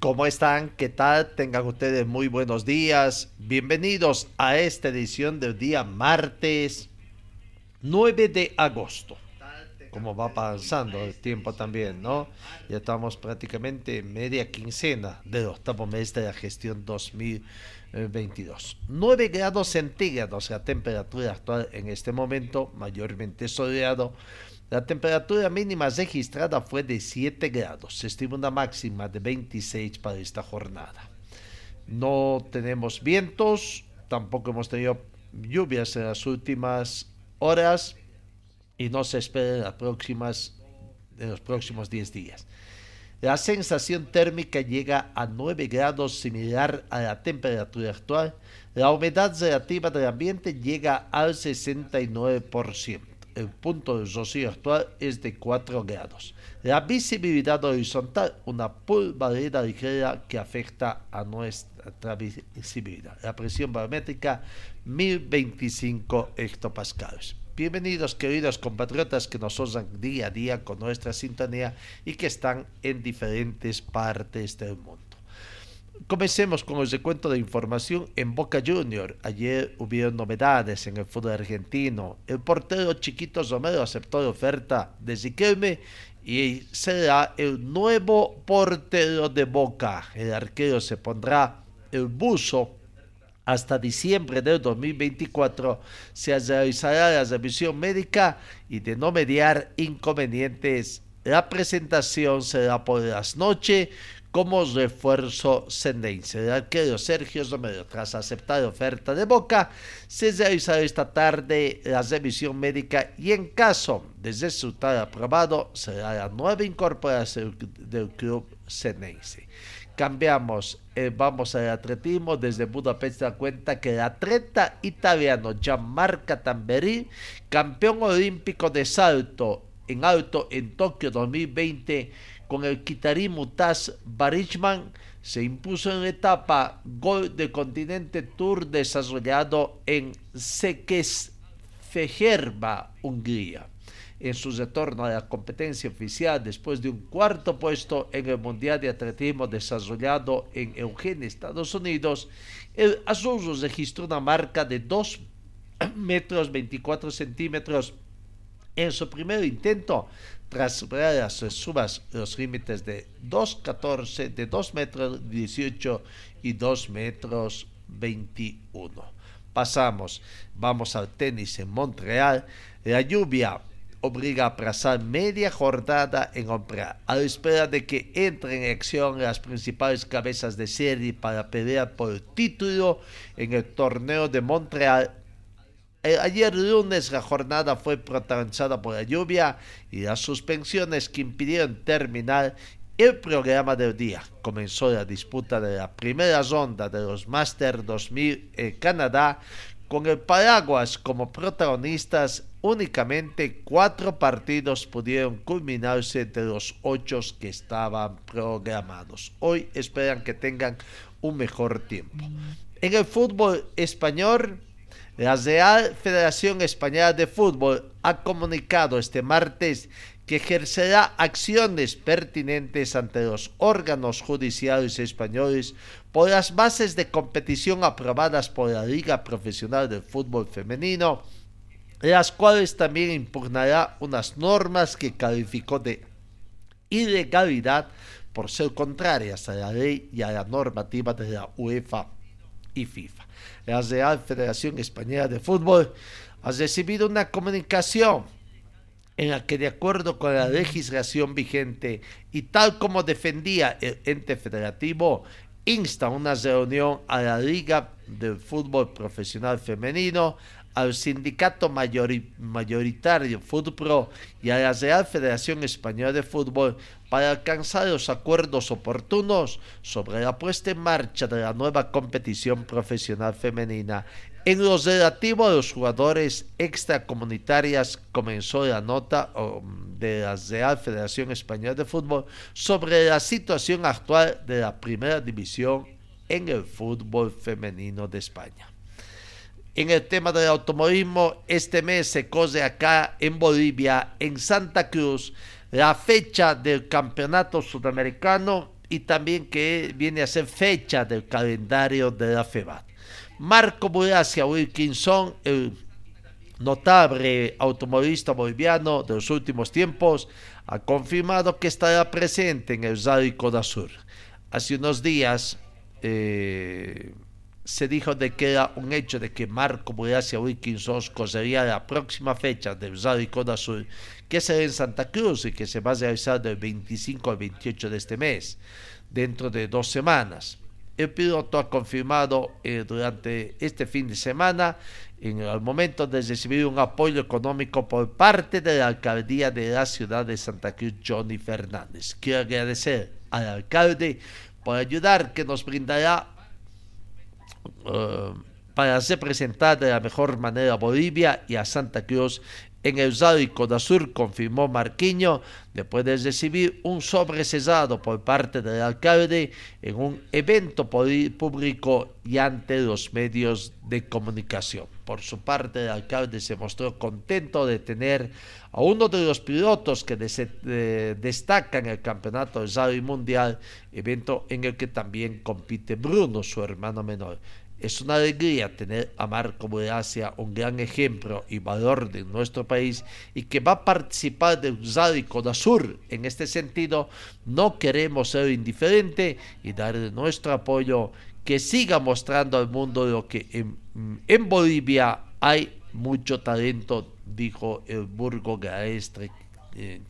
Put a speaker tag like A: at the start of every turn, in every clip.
A: ¿cómo están? ¿Qué tal? Tengan ustedes muy buenos días. Bienvenidos a esta edición del día martes 9 de agosto. Como va pasando el tiempo también, ¿no? Ya estamos prácticamente media quincena del octavo mes de la gestión 2022. 9 grados centígrados la temperatura actual en este momento, mayormente soleado. La temperatura mínima registrada fue de 7 grados. Se estima una máxima de 26 para esta jornada. No tenemos vientos, tampoco hemos tenido lluvias en las últimas horas y no se espera en, las próximas, en los próximos 10 días. La sensación térmica llega a 9 grados, similar a la temperatura actual. La humedad relativa del ambiente llega al 69% el punto de rocío actual es de 4 grados. La visibilidad horizontal, una polvareda ligera que afecta a nuestra visibilidad. La presión barométrica, 1025 hectopascales. Bienvenidos queridos compatriotas que nos osan día a día con nuestra sintonía y que están en diferentes partes del mundo. Comencemos con el recuento de información en Boca Junior. Ayer hubieron novedades en el fútbol argentino. El portero Chiquito Romero aceptó la oferta de Ziquelme y será el nuevo portero de Boca. El arquero se pondrá el buzo hasta diciembre del 2024 se realizará la revisión médica y de no mediar inconvenientes. La presentación será por las noches como refuerzo sendense. Arquero Sergio Romero, tras aceptar la oferta de Boca, se realizará esta tarde la revisión médica y en caso de resultar aprobado, será la nueva incorporación del club sendense. Cambiamos, eh, vamos al atletismo. Desde Budapest da cuenta que el atleta italiano Gianmarco Tamberi, campeón olímpico de salto en alto en Tokio 2020, con el Kitari Mutaz Barichman, se impuso en etapa Gol de Continente Tour desarrollado en Szekesfeherva, Hungría. En su retorno a la competencia oficial después de un cuarto puesto en el Mundial de Atletismo desarrollado en Eugene, Estados Unidos, el azul registró una marca de 2 metros 24 centímetros en su primer intento tras las subas los límites de 2.14, de 2 metros 18 y 2 metros 21. Pasamos, vamos al tenis en Montreal. La lluvia obliga a aplazar media jornada en Montreal, a la espera de que entren en acción las principales cabezas de serie para pelear por el título en el torneo de Montreal ayer lunes la jornada fue protagonizada por la lluvia y las suspensiones que impidieron terminar el programa del día. Comenzó la disputa de la primera ronda de los Masters 2000 en Canadá con el Paraguas como protagonistas. Únicamente cuatro partidos pudieron culminarse de los ocho que estaban programados. Hoy esperan que tengan un mejor tiempo. En el fútbol español, la Real Federación Española de Fútbol ha comunicado este martes que ejercerá acciones pertinentes ante los órganos judiciales españoles por las bases de competición aprobadas por la Liga Profesional de Fútbol Femenino, las cuales también impugnará unas normas que calificó de ilegalidad por ser contrarias a la ley y a la normativa de la UEFA y FIFA. La Real Federación Española de Fútbol ha recibido una comunicación en la que de acuerdo con la legislación vigente y tal como defendía el ente federativo, insta una reunión a la Liga de Fútbol Profesional Femenino, al Sindicato Mayoritario Fútbol y a la Real Federación Española de Fútbol para alcanzar los acuerdos oportunos sobre la puesta en marcha de la nueva competición profesional femenina. En lo relativo a los jugadores extracomunitarias, comenzó la nota um, de la Real Federación Española de Fútbol sobre la situación actual de la primera división en el fútbol femenino de España. En el tema del automovilismo, este mes se cose acá en Bolivia, en Santa Cruz, la fecha del campeonato sudamericano y también que viene a ser fecha del calendario de la FEBAT. Marco Muracia Wilkinson, el notable automovilista boliviano de los últimos tiempos, ha confirmado que estará presente en el Rally Coda Sur. Hace unos días, eh, se dijo de que era un hecho de que Marco Muracia Wilkinson cosería la próxima fecha del Rally Coda Sur, que será en Santa Cruz y que se va a realizar del 25 al 28 de este mes, dentro de dos semanas. El piloto ha confirmado eh, durante este fin de semana, en el momento de recibir un apoyo económico por parte de la alcaldía de la ciudad de Santa Cruz, Johnny Fernández. Quiero agradecer al alcalde por ayudar que nos brindará eh, para representar de la mejor manera a Bolivia y a Santa Cruz en el Rally Sur, confirmó Marquiño, después de recibir un sobrecesado por parte del alcalde en un evento público y ante los medios de comunicación. Por su parte, el alcalde se mostró contento de tener a uno de los pilotos que destacan en el campeonato del Rally Mundial, evento en el que también compite Bruno, su hermano menor. Es una alegría tener a Marco Muracia, un gran ejemplo y valor de nuestro país y que va a participar del Rally Sur. En este sentido, no queremos ser indiferentes y darle nuestro apoyo, que siga mostrando al mundo lo que en, Bolivia hay mucho talento, dijo el Burgo Gaestre en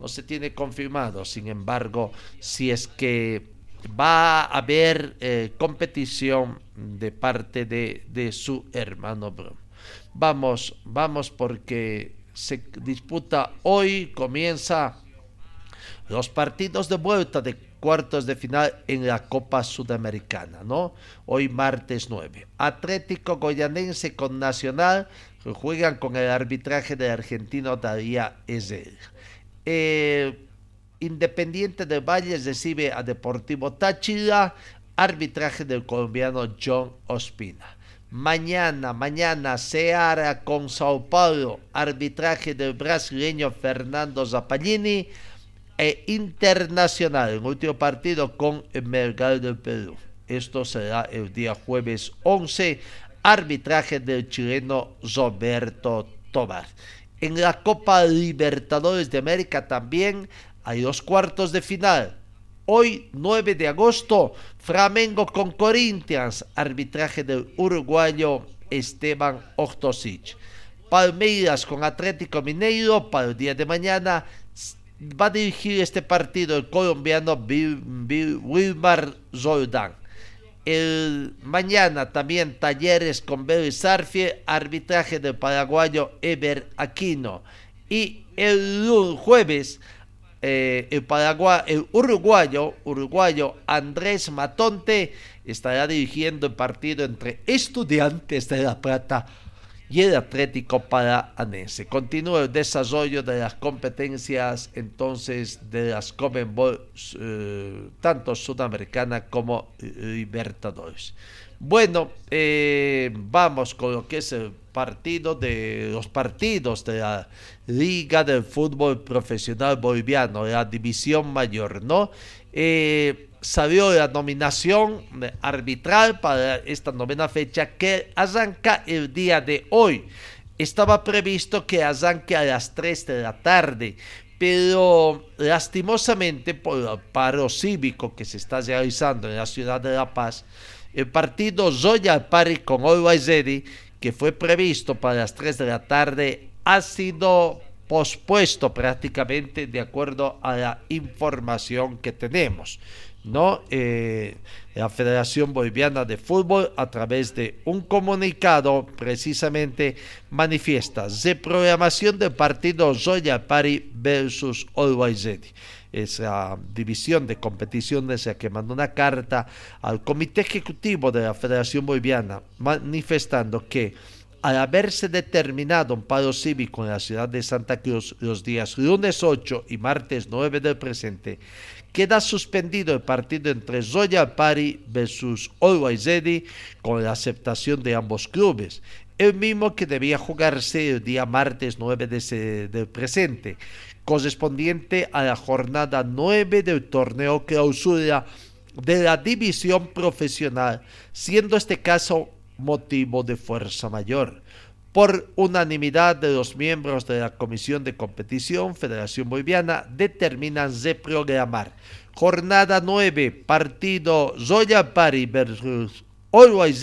A: No se tiene confirmado, sin embargo, si es que va a haber eh, competición de parte de, su hermano Vamos, vamos porque se disputa hoy, comienza los partidos de vuelta de cuartos de final en la Copa Sudamericana, ¿no? Hoy martes 9. Atlético Goyanense con Nacional juegan con el arbitraje del argentino Daría Ezel. Eh, Independiente del Valle recibe a Deportivo Táchira, arbitraje del colombiano John Ospina. Mañana, mañana, Seara con Sao Paulo, arbitraje del brasileño Fernando Zappallini e Internacional, el último partido con el Melgar del Perú. Esto será el día jueves 11, arbitraje del chileno Roberto Tobar. En la Copa Libertadores de América también hay dos cuartos de final. Hoy, 9 de agosto, Flamengo con Corinthians, arbitraje del uruguayo Esteban Ortosic. Palmeiras con Atlético Mineiro para el día de mañana. Va a dirigir este partido el colombiano Wilmar Zoldán. El mañana también Talleres con Belisarfie, arbitraje del paraguayo Eber Aquino. Y el jueves eh, el, uruguayo, uruguayo Andrés Matonte estará dirigiendo el partido entre Estudiantes de La Plata y el Atlético Paraanense. Continúa el desarrollo de las competencias entonces de las Conmebol, eh, tanto sudamericana como Libertadores. Bueno, eh, vamos con lo que es el partido de los partidos de la Liga del Fútbol Profesional Boliviano, la División Mayor, ¿no? Eh, salió la nominación arbitral para esta novena fecha que arranca el día de hoy. Estaba previsto que arranque a las 3 de la tarde, pero lastimosamente por el paro cívico que se está realizando en la ciudad de La Paz, El partido Zoya Pari con Always Ready, que fue previsto para las 3 de la tarde, ha sido pospuesto prácticamente de acuerdo a la información que tenemos. ¿no? Eh, la Federación Boliviana de Fútbol a través de un comunicado precisamente manifiesta reprogramación del partido Zoya Pari versus Always Ready esa división de competiciones que mandó una carta al Comité Ejecutivo de la Federación Boliviana manifestando que al haberse determinado un paro cívico en la ciudad de Santa Cruz los días lunes 8 y martes 9 del presente, queda suspendido el partido entre Zoya Pari versus Always con la aceptación de ambos clubes el mismo que debía jugarse el día martes 9 de del presente, correspondiente a la jornada 9 del torneo clausura de la división profesional, siendo este caso motivo de fuerza mayor. Por unanimidad de los miembros de la Comisión de Competición Federación Boliviana, determinan reprogramar jornada 9, partido Zoya Pari versus Always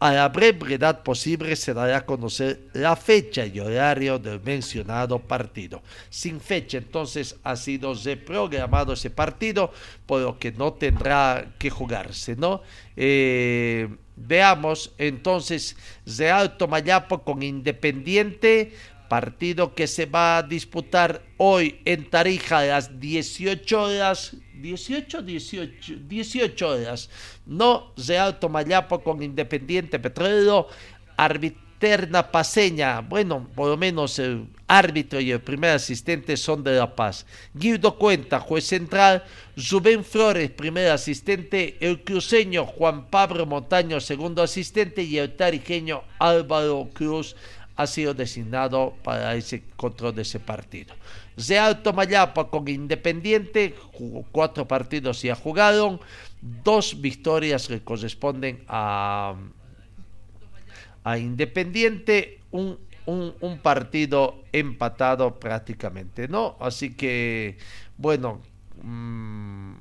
A: a la brevedad posible se dará a conocer la fecha y horario del mencionado partido. Sin fecha, entonces ha sido reprogramado ese partido, por lo que no tendrá que jugarse, ¿no? Eh, veamos entonces Real Tomayapo con Independiente partido que se va a disputar hoy en Tarija a las 18 horas, 18, 18, 18 horas, no Real Tomayapo con Independiente Petrolero, Arbiterna Paseña, bueno, por lo menos el árbitro y el primer asistente son de La Paz. Guido Cuenta, juez central, Rubén Flores, primer asistente, el cruceño Juan Pablo Montaño, segundo asistente, y el tarijeño Álvaro Cruz, ha sido designado para ese control de ese partido. Real Tomayapa con Independiente, cuatro partidos ya jugaron, dos victorias que corresponden a, a Independiente, un, un partido empatado prácticamente, ¿no? Así que, bueno, mm,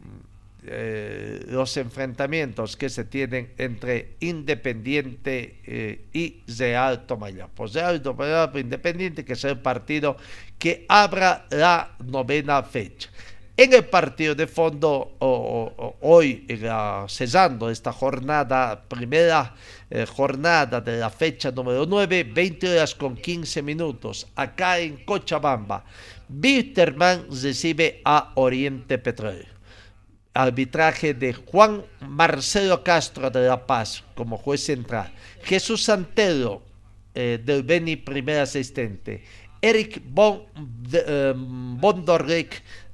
A: eh, los enfrentamientos que se tienen entre Independiente eh, y Real Tomayapo. Real Tomayapo Independiente, que es el partido que abra la novena fecha. En el partido de fondo, hoy, cesando esta jornada, primera eh, jornada de la fecha número 9, 20 horas con 15 minutos, acá en Cochabamba, Bitterman recibe a Oriente Petróleo arbitraje de Juan Marcelo Castro de La Paz como juez central, Jesús Santero eh, del Beni primer asistente, Eric bon, de,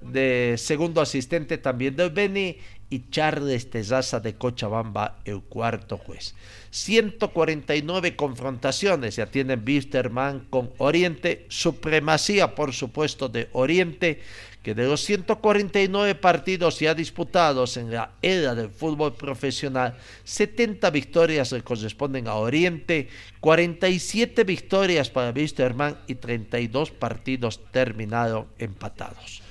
A: de segundo asistente también del Beni. Y Charles Tezaza de Cochabamba el cuarto juez. 149 confrontaciones ya tienen Wisterman con Oriente, supremacía por supuesto de Oriente que de los 149 partidos ya disputados en la era del fútbol profesional, 70 victorias le corresponden a Oriente, 47 victorias para Wisterman y 32 partidos terminados empatados.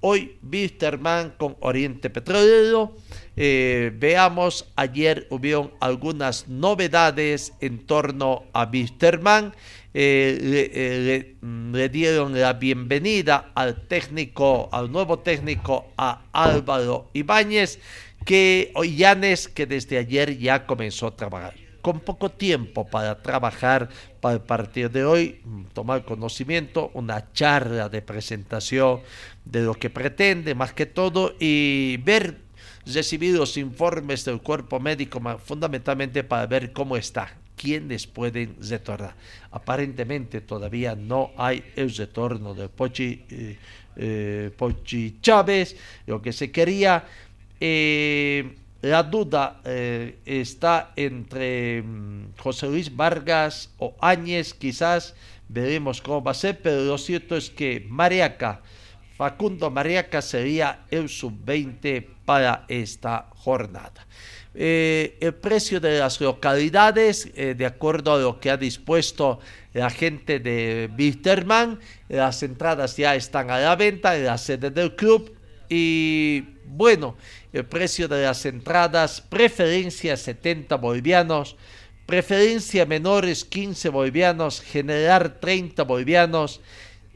A: Hoy Wisterman con Oriente Petrolero. Eh, veamos, ayer hubieron algunas novedades en torno a Wisterman. Eh, eh, le, dieron la bienvenida al técnico, al nuevo técnico, a Álvaro Ibáñez, que Llanes, que desde ayer ya comenzó a trabajar. Con poco tiempo para trabajar para el partido de hoy, tomar conocimiento, una charla de presentación de lo que pretende más que todo y ver recibir los informes del cuerpo médico fundamentalmente para ver cómo está quienes pueden retornar. Aparentemente todavía no hay el retorno de Pochi, eh, eh, Pochi Chávez, lo que se quería. Eh, la duda está entre mm, José Luis Vargas o Áñez, quizás veremos cómo va a ser, pero lo cierto es que Mariaca, Facundo Mariaca sería el sub-20 para esta jornada. Eh, el precio de las localidades, eh, de acuerdo a lo que ha dispuesto la gente de Bitterman. Las entradas ya están a la venta en la sede del club. Y Bueno, el precio de las entradas, preferencia 70 bolivianos, preferencia menores 15 bolivianos, general 30 bolivianos,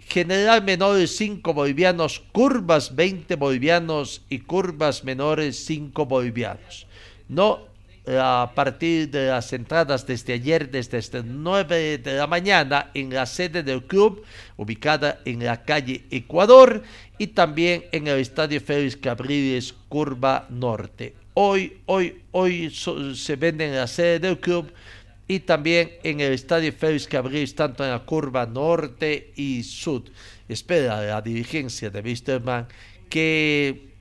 A: general menores 5 bolivianos, curvas 20 bolivianos y curvas menores 5 bolivianos. No a partir de las entradas desde ayer, desde este 9 de la mañana, en la sede del club, ubicada en la calle Ecuador, y también en el Estadio Félix Cabriles, Curva Norte. Hoy, hoy, hoy se venden en la sede del club y también en el Estadio Félix Cabriles, tanto en la Curva Norte y Sur. Espera la dirigencia de Wisterman que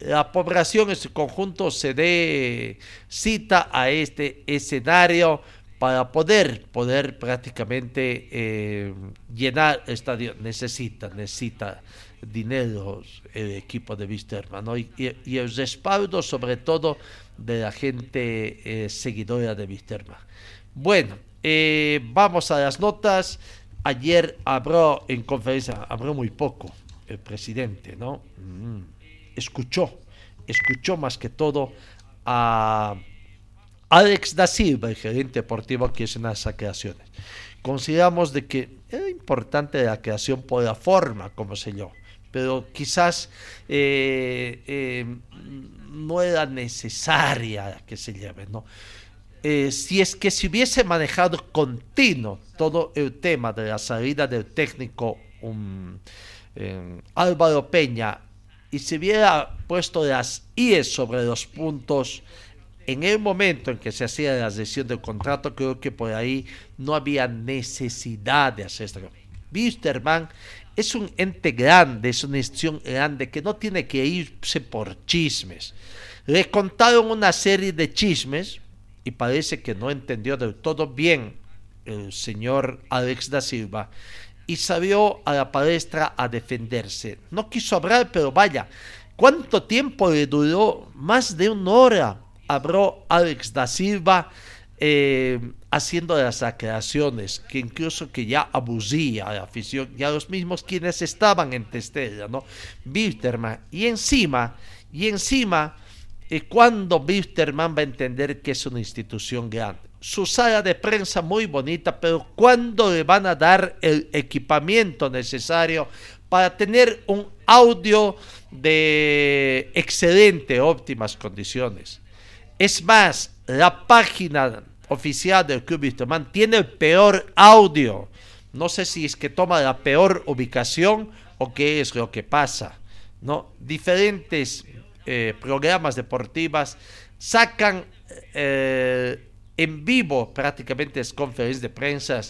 A: la población en su conjunto se dé cita a este escenario para poder, poder prácticamente eh, llenar el estadio. Necesita, necesita dinero el equipo de Wisterman y, el respaldo sobre todo de la gente eh, seguidora de Wisterman. Bueno, eh, vamos a las notas. Ayer habló en conferencia, habló muy poco el presidente, ¿no? Mm escuchó, escuchó más que todo a Alex da Silva, el gerente deportivo que es en las creaciones. Consideramos de que era importante la creación por la forma como se dio, pero quizás eh, eh, no era necesaria que se lleve, ¿no? Eh, si es que se hubiese manejado continuo todo el tema de la salida del técnico um, Álvaro Peña y se hubiera puesto las IES sobre los puntos en el momento en que se hacía la decisión del contrato, creo que por ahí no había necesidad de hacer esto. Wisterman es un ente grande, es una institución grande que no tiene que irse por chismes. Le contaron una serie de chismes y parece que no entendió del todo bien el señor Alex da Silva y salió a la palestra a defenderse. No quiso hablar, pero vaya, ¿cuánto tiempo le duró? Más de una hora habló Alex da Silva eh, haciendo las aclaraciones, que incluso que ya abusía a la afición y a los mismos quienes estaban en Testella, ¿no? Wilterman. Y encima, y encima, eh, cuando Wilterman va a entender que es una institución grande? Su sala de prensa muy bonita, pero ¿cuándo le van a dar el equipamiento necesario para tener un audio de excelente, óptimas condiciones? Es más, la página oficial del Club Wisterman tiene el peor audio. No sé si es que toma la peor ubicación o qué es lo que pasa. ¿no? Diferentes eh, programas deportivas sacan eh, en vivo prácticamente es conferencias de prensa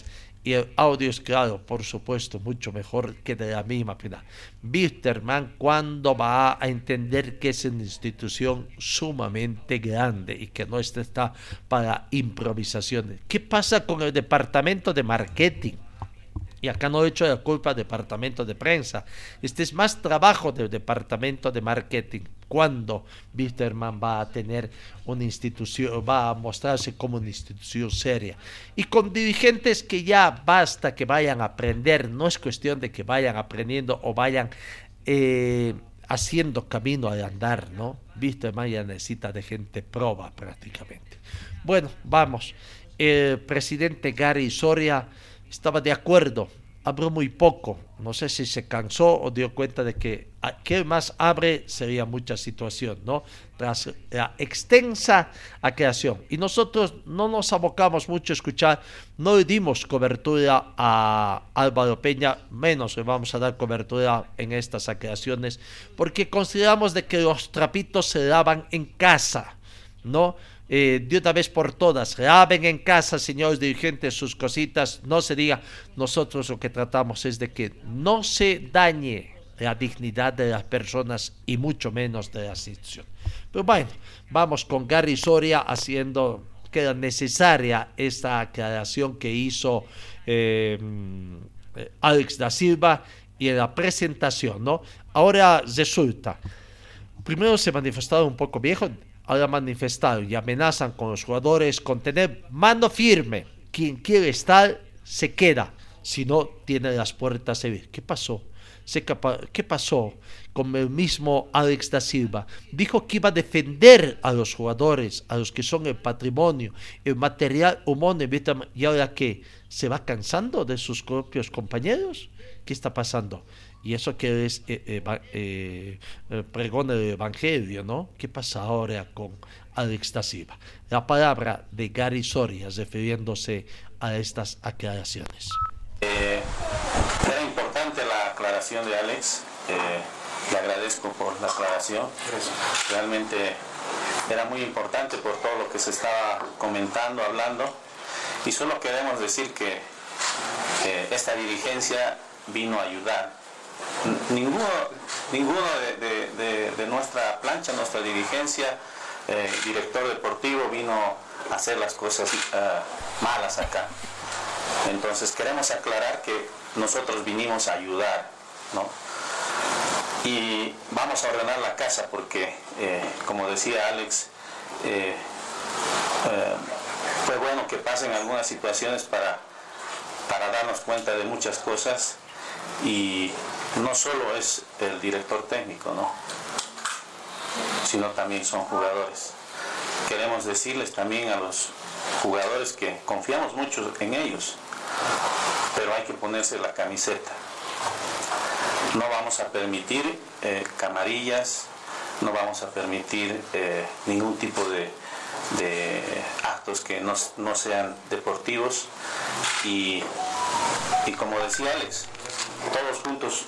A: y el audio es claro, por supuesto, mucho mejor que de la misma pena. Wisterman, cuando va a entender que es una institución sumamente grande y que no está para improvisaciones? ¿Qué pasa con el departamento de marketing? Y acá no he hecho la culpa al departamento de prensa. Este es más trabajo del departamento de marketing. Cuando Bitterman va a tener una institución, va a mostrarse como una institución seria. Y con dirigentes que ya basta que vayan a aprender. No es cuestión de que vayan aprendiendo o vayan eh, haciendo camino al andar, ¿no? Bitterman ya necesita de gente proba prácticamente. Bueno, vamos. El presidente Gary Soria estaba de acuerdo, abrió muy poco. No sé si se cansó o dio cuenta de que que más abre sería mucha situación, ¿no? Tras la extensa creación. Y nosotros no nos abocamos mucho a escuchar, no le dimos cobertura a Álvaro Peña, menos le vamos a dar cobertura en estas acreaciones, porque consideramos de que los trapitos se daban en casa, ¿no? Eh, de una vez por todas, laven en casa, señores dirigentes, sus cositas, no se diga, nosotros lo que tratamos es de que no se dañe la dignidad de las personas y mucho menos de la institución. Pero bueno, vamos con Gary Soria haciendo que era necesaria esta aclaración que hizo eh, Alex da Silva y en la presentación, ¿no? Ahora resulta, primero se manifestaba un poco viejo, ahora manifestado y amenazan con los jugadores con tener mano firme. Quien quiere estar, se queda. Si no, tiene las puertas abiertas. ¿Qué pasó? ¿Qué pasó con el mismo Alex da Silva? Dijo que iba a defender a los jugadores, a los que son el patrimonio, el material humano, y ahora que se va cansando de sus propios compañeros. ¿Qué está pasando? Y eso que es eh, eh, eh, pregón del Evangelio, ¿no? ¿Qué pasa ahora con Alex da Silva? La palabra de Gary Soria refiriéndose a estas aclaraciones.
B: era importante la aclaración de Alex. le agradezco por la aclaración. Realmente era muy importante por todo lo que se estaba comentando, hablando. Y solo queremos decir que esta dirigencia vino a ayudar ninguno, ninguno de, nuestra plancha, nuestra dirigencia, eh, director deportivo vino a hacer las cosas eh, malas acá. Entonces queremos aclarar que nosotros vinimos a ayudar, ¿no? Y vamos a ordenar la casa porque, eh, como decía Alex, fue bueno que pasen algunas situaciones para, para darnos cuenta de muchas cosas y no solo es el director técnico, ¿no? sino también son jugadores. Queremos decirles también a los jugadores que confiamos mucho en ellos, pero hay que ponerse la camiseta. No vamos a permitir eh, camarillas, no vamos a permitir eh, ningún tipo de, actos que no, sean deportivos y, y como decía Alex, todos juntos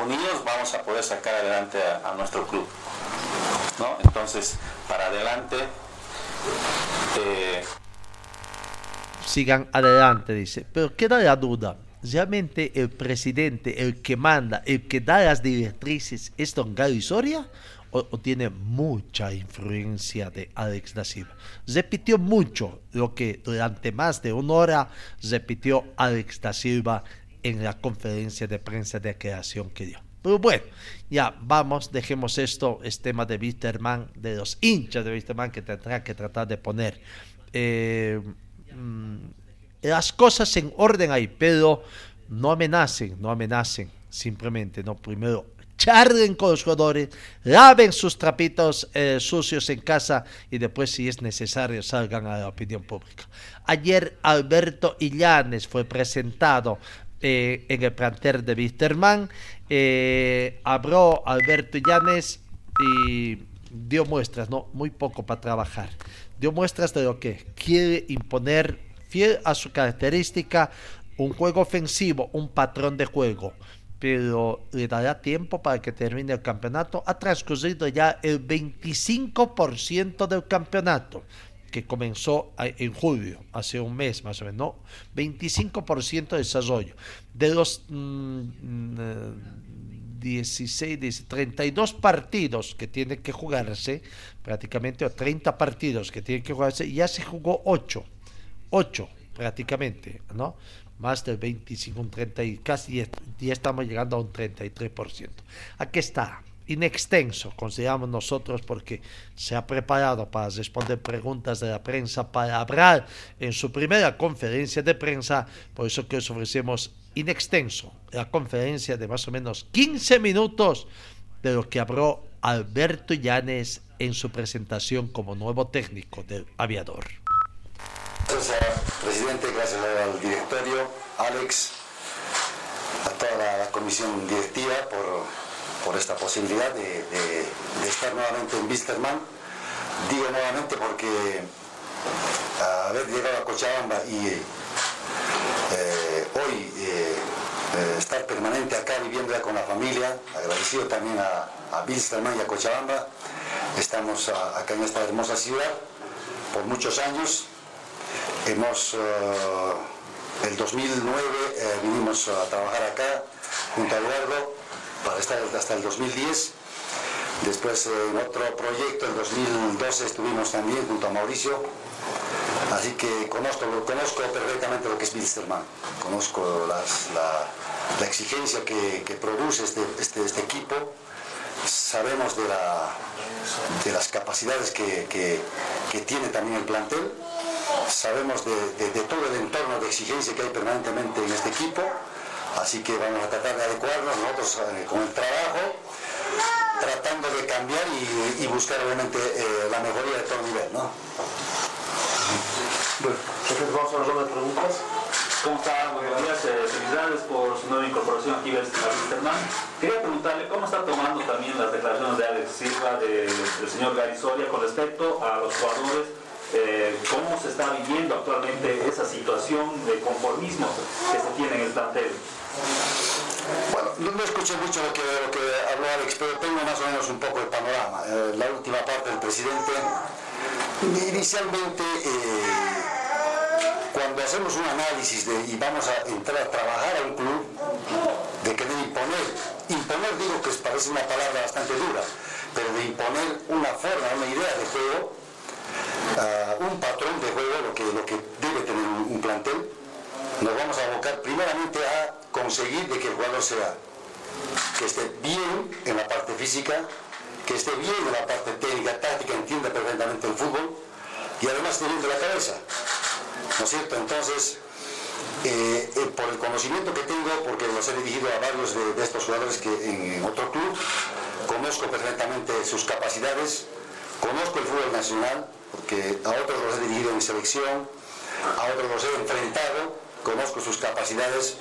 B: unidos vamos a poder sacar adelante a, nuestro club. ¿no? Entonces, para adelante.
A: Eh, Sigan adelante, dice. Pero queda la duda. ¿Realmente el presidente, el que manda, el que da las directrices es don Gary Soria? O, tiene mucha influencia de Alex da Silva. Repitió mucho lo que durante más de una hora repitió Alex da Silva en la conferencia de prensa de creación que dio. Pero bueno, ya vamos, dejemos esto, es tema de Wisterman, de los hinchas de Wisterman que tendrán que tratar de poner eh, mm, las cosas en orden ahí, pero no amenacen, no amenacen, simplemente, no, primero charlen con los jugadores, laven sus trapitos eh, sucios en casa y después si es necesario salgan a la opinión pública. Ayer Alberto Illanes fue presentado eh, en el plantel de Wisterman. Eh, habló Alberto Llanes y dio muestras, ¿no? Muy poco para trabajar. Dio muestras de lo que quiere imponer, fiel a su característica, un juego ofensivo, un patrón de juego. Pero le dará tiempo para que termine el campeonato. Ha transcurrido ya el 25% del campeonato que comenzó en julio, hace un mes más o menos, ¿no? 25% de desarrollo. De los 16, 32 mm, partidos que tienen que jugarse, prácticamente, o 30 partidos que tienen que jugarse, ya se jugó 8, 8 prácticamente, ¿no? Más del 25, un 30 y casi ya estamos llegando a un 33%. Aquí está, inextenso, consideramos nosotros, porque se ha preparado para responder preguntas de la prensa, para hablar en su primera conferencia de prensa, por eso que os ofrecemos inextenso, la conferencia de más o menos 15 minutos de lo que habló Alberto Llanes en su presentación como nuevo técnico del aviador.
C: Gracias, presidente, gracias al directorio, Alex, a toda la comisión directiva por por esta posibilidad de, estar nuevamente en Wisterman. Digo nuevamente porque haber llegado a Cochabamba y eh, hoy eh, eh, estar permanente acá viviendo con la familia, agradecido también a, a y a Cochabamba, estamos acá en esta hermosa ciudad por muchos años. Hemos, el 2009 vinimos a trabajar acá junto a Eduardo para estar hasta el 2010. Después en otro proyecto, en 2012 estuvimos también junto a Mauricio. Así que conozco, conozco perfectamente lo que es Bilsterman. Conozco la, exigencia que, produce este, este, este, equipo. Sabemos de, la, de las capacidades que, tiene también el plantel. Sabemos de, de todo el entorno de exigencia que hay permanentemente en este equipo Así que vamos a tratar de adecuarnos nosotros eh, con el trabajo, tratando de cambiar y, buscar obviamente eh, la mejoría de todo nivel. ¿no?
D: Bueno, entonces vamos a las ronda preguntas.
E: ¿Cómo está? Buenos días, eh, felicidades por su nueva incorporación aquí a Wisterman. Quería preguntarle cómo está tomando también las declaraciones de Alex Silva, de, del señor Gary con respecto a los jugadores eh, cómo se está viviendo actualmente esa situación de conformismo que se tiene en el plantel.
C: Bueno, no, escuché mucho lo que, lo que habló Alex, pero tengo más o menos un poco el panorama. Eh, la última parte del presidente, inicialmente, eh, cuando hacemos un análisis de, y vamos a entrar a trabajar a un club, de querer imponer, imponer digo que parece una palabra bastante dura, pero de imponer una forma, una idea de juego, un patrón de juego, lo que, lo que debe tener un, un, plantel, nos vamos a abocar primeramente a conseguir de que el jugador sea, que esté bien en la parte física, que esté bien en la parte técnica, táctica, entienda perfectamente el fútbol y además esté bien de la cabeza. ¿No es cierto? Entonces, eh, eh, por el conocimiento que tengo, porque los he dirigido a varios de, de estos jugadores que en, en otro club, conozco perfectamente sus capacidades, conozco el fútbol nacional, porque a otros los he dirigido en selección, a otros los he enfrentado, conozco sus capacidades.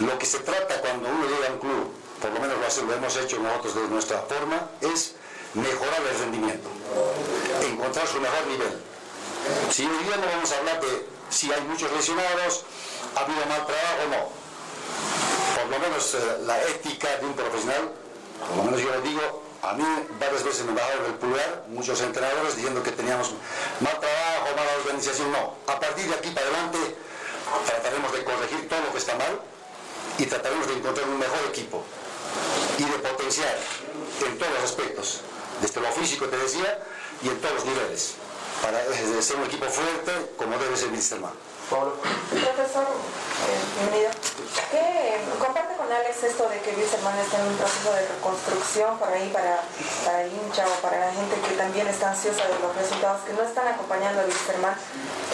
C: Lo que se trata cuando uno llega a un club, por lo menos lo, hemos hecho nosotros de nuestra forma, es mejorar el rendimiento, encontrar su mejor nivel. Si hoy día no vamos a hablar de si hay muchos lesionados, ha habido mal trabajo no. Por lo menos eh, la ética de un profesional, por lo menos yo lo digo, a mí varias veces me bajaron el pulgar, muchos entrenadores diciendo que teníamos mal trabajo, mala organización. No, a partir de aquí para adelante trataremos de corregir todo lo que está mal y trataremos de encontrar un mejor equipo y de potenciar en todos los aspectos, desde lo físico te decía y en todos los niveles, para ser un equipo fuerte como debe ser.
F: Profesor, eh, bienvenido. ¿Qué comparte con Alex esto de Wilstermann está en un proceso de reconstrucción por ahí para, para hincha o para la gente que también está ansiosa de los resultados que no están acompañando a Wilstermann?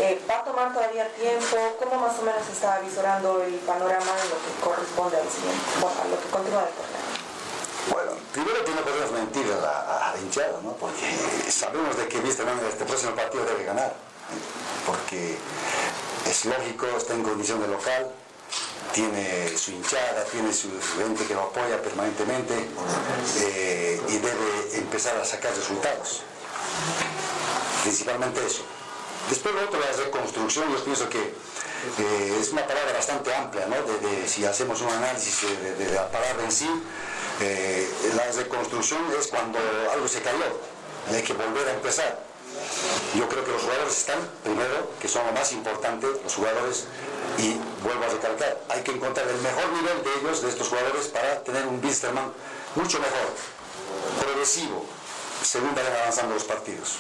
F: Eh, ¿Va a tomar todavía tiempo? ¿Cómo más o menos está visorando el panorama en lo que corresponde al siguiente, bueno, a lo que continúa de torneo?
C: Bueno, primero que no podemos mentir a la, la hinchada, ¿no? porque sabemos de que Wilstermann este próximo partido debe ganar, porque es lógico, está en condición de local, tiene su hinchada, tiene su, gente que lo apoya permanentemente eh, y debe empezar a sacar resultados. Principalmente eso. Después lo otro, la reconstrucción, yo pienso que eh, es una palabra bastante amplia, ¿no? De, si hacemos un análisis de, de la palabra en sí, eh, la reconstrucción es cuando algo se cayó, hay que volver a empezar. Yo creo que los jugadores están, primero, que son lo más importante, los jugadores, y vuelvo a recalcar, hay que encontrar el mejor nivel de ellos, de estos jugadores, para tener un Wilstermann mucho mejor, progresivo, según vayan avanzando los partidos.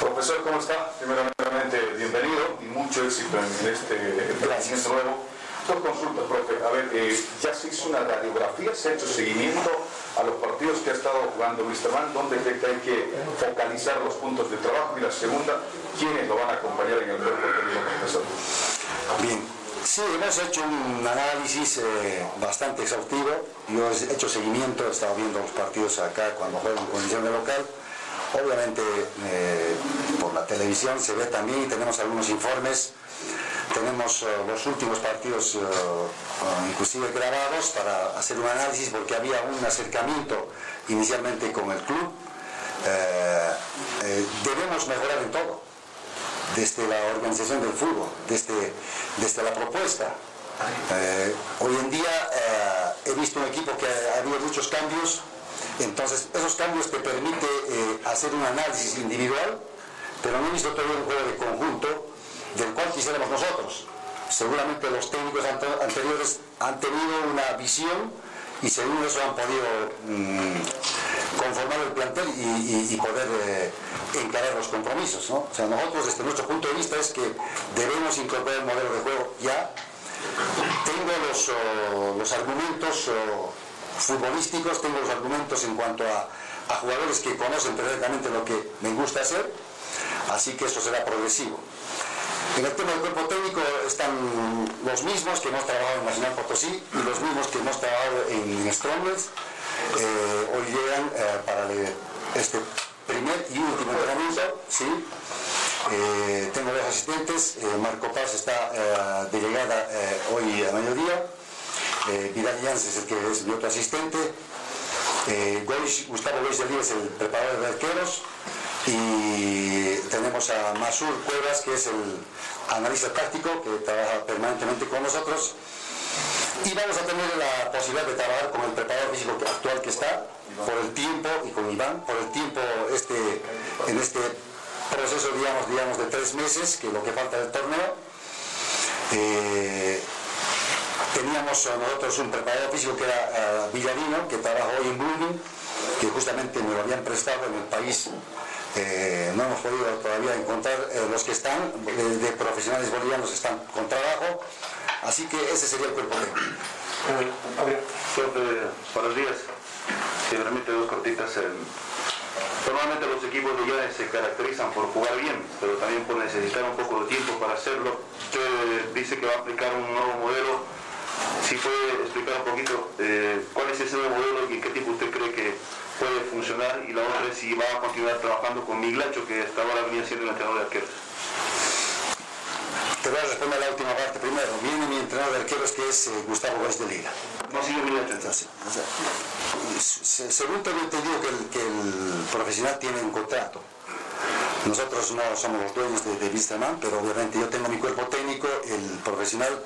G: Profesor, ¿cómo está? Primeramente, bienvenido y mucho éxito en este,
C: Gracias.
G: nuevo. Dos consultas, profe. A ver, eh, ya se hizo una radiografía, se ha hecho seguimiento a los partidos que ha estado jugando Wisterman, donde cree que hay que focalizar los puntos de trabajo. Y la segunda, ¿quiénes lo van a acompañar en el cuerpo técnico, profesor?
C: Bien, sí, hemos hecho un análisis eh, bastante exhaustivo. Yo he hecho seguimiento, he estado viendo los partidos acá cuando juegan en condición de local. Obviamente eh, por la televisión se ve también y tenemos algunos informes tenemos uh, los últimos partidos inclusive grabados para hacer un análisis porque había un acercamiento inicialmente con el club. Eh, eh, debemos mejorar en todo, desde la organización del fútbol, desde, desde la propuesta. Eh, hoy en día he visto un equipo que ha habido muchos cambios, entonces esos cambios te permiten hacer un análisis individual, pero no he visto todavía un juego de conjunto del cual quisiéramos nosotros. Seguramente los técnicos anteriores han tenido una visión y según eso han podido mmm, conformar el plantel y, poder eh, encarar los compromisos. ¿no? O sea, nosotros desde nuestro punto de vista es que debemos incorporar el modelo de juego ya. Tengo los, los argumentos futbolísticos, tengo los argumentos en cuanto a, a jugadores que conocen perfectamente lo que me gusta hacer, así que eso será progresivo. En el tema del cuerpo técnico están los mismos que hemos trabajado en Nacional Potosí y los mismos que hemos trabajado en Strongest. Eh, hoy llegan eh, para este primer y último entrenamiento. ¿sí? Eh, tengo dos asistentes, Marco Paz está de llegada hoy a mediodía, Vidal Llans es el que es mi otro asistente, Gustavo Luis de es el preparador de arqueros, y tenemos a Masur Cuevas, que es el analista táctico, que trabaja permanentemente con nosotros. Y vamos a tener la posibilidad de trabajar con el preparador físico actual que está, por el tiempo, y con Iván, por el tiempo este, en este proceso, digamos, digamos, de tres meses, que es lo que falta del torneo. Eh, teníamos nosotros un preparador físico que era eh, Villarino, que trabaja hoy en Blooming, que justamente me lo habían prestado en el país. Eh, no hemos podido todavía encontrar eh, los que están, de, profesionales bolivianos están con trabajo, así que ese sería el cuerpo técnico.
D: Eh, buenos días. Si permite dos cortitas. normalmente los equipos de Llanes se caracterizan por jugar bien, pero también por necesitar un poco de tiempo para hacerlo. Usted dice que va a aplicar un nuevo modelo. Si puede explicar un poquito cuál es ese nuevo modelo y qué tipo usted cree que puede funcionar y la otra es si va a continuar trabajando con Miglacho, que hasta ahora venía siendo el entrenador de arqueros.
C: Te voy a responder la última parte primero. Viene mi entrenador de arqueros que es eh, Gustavo Gómez de
D: Miglacho
C: entonces. según tengo entendido que el, que el profesional tiene un contrato. Nosotros no somos los dueños de, de pero obviamente yo tengo mi cuerpo técnico, el profesional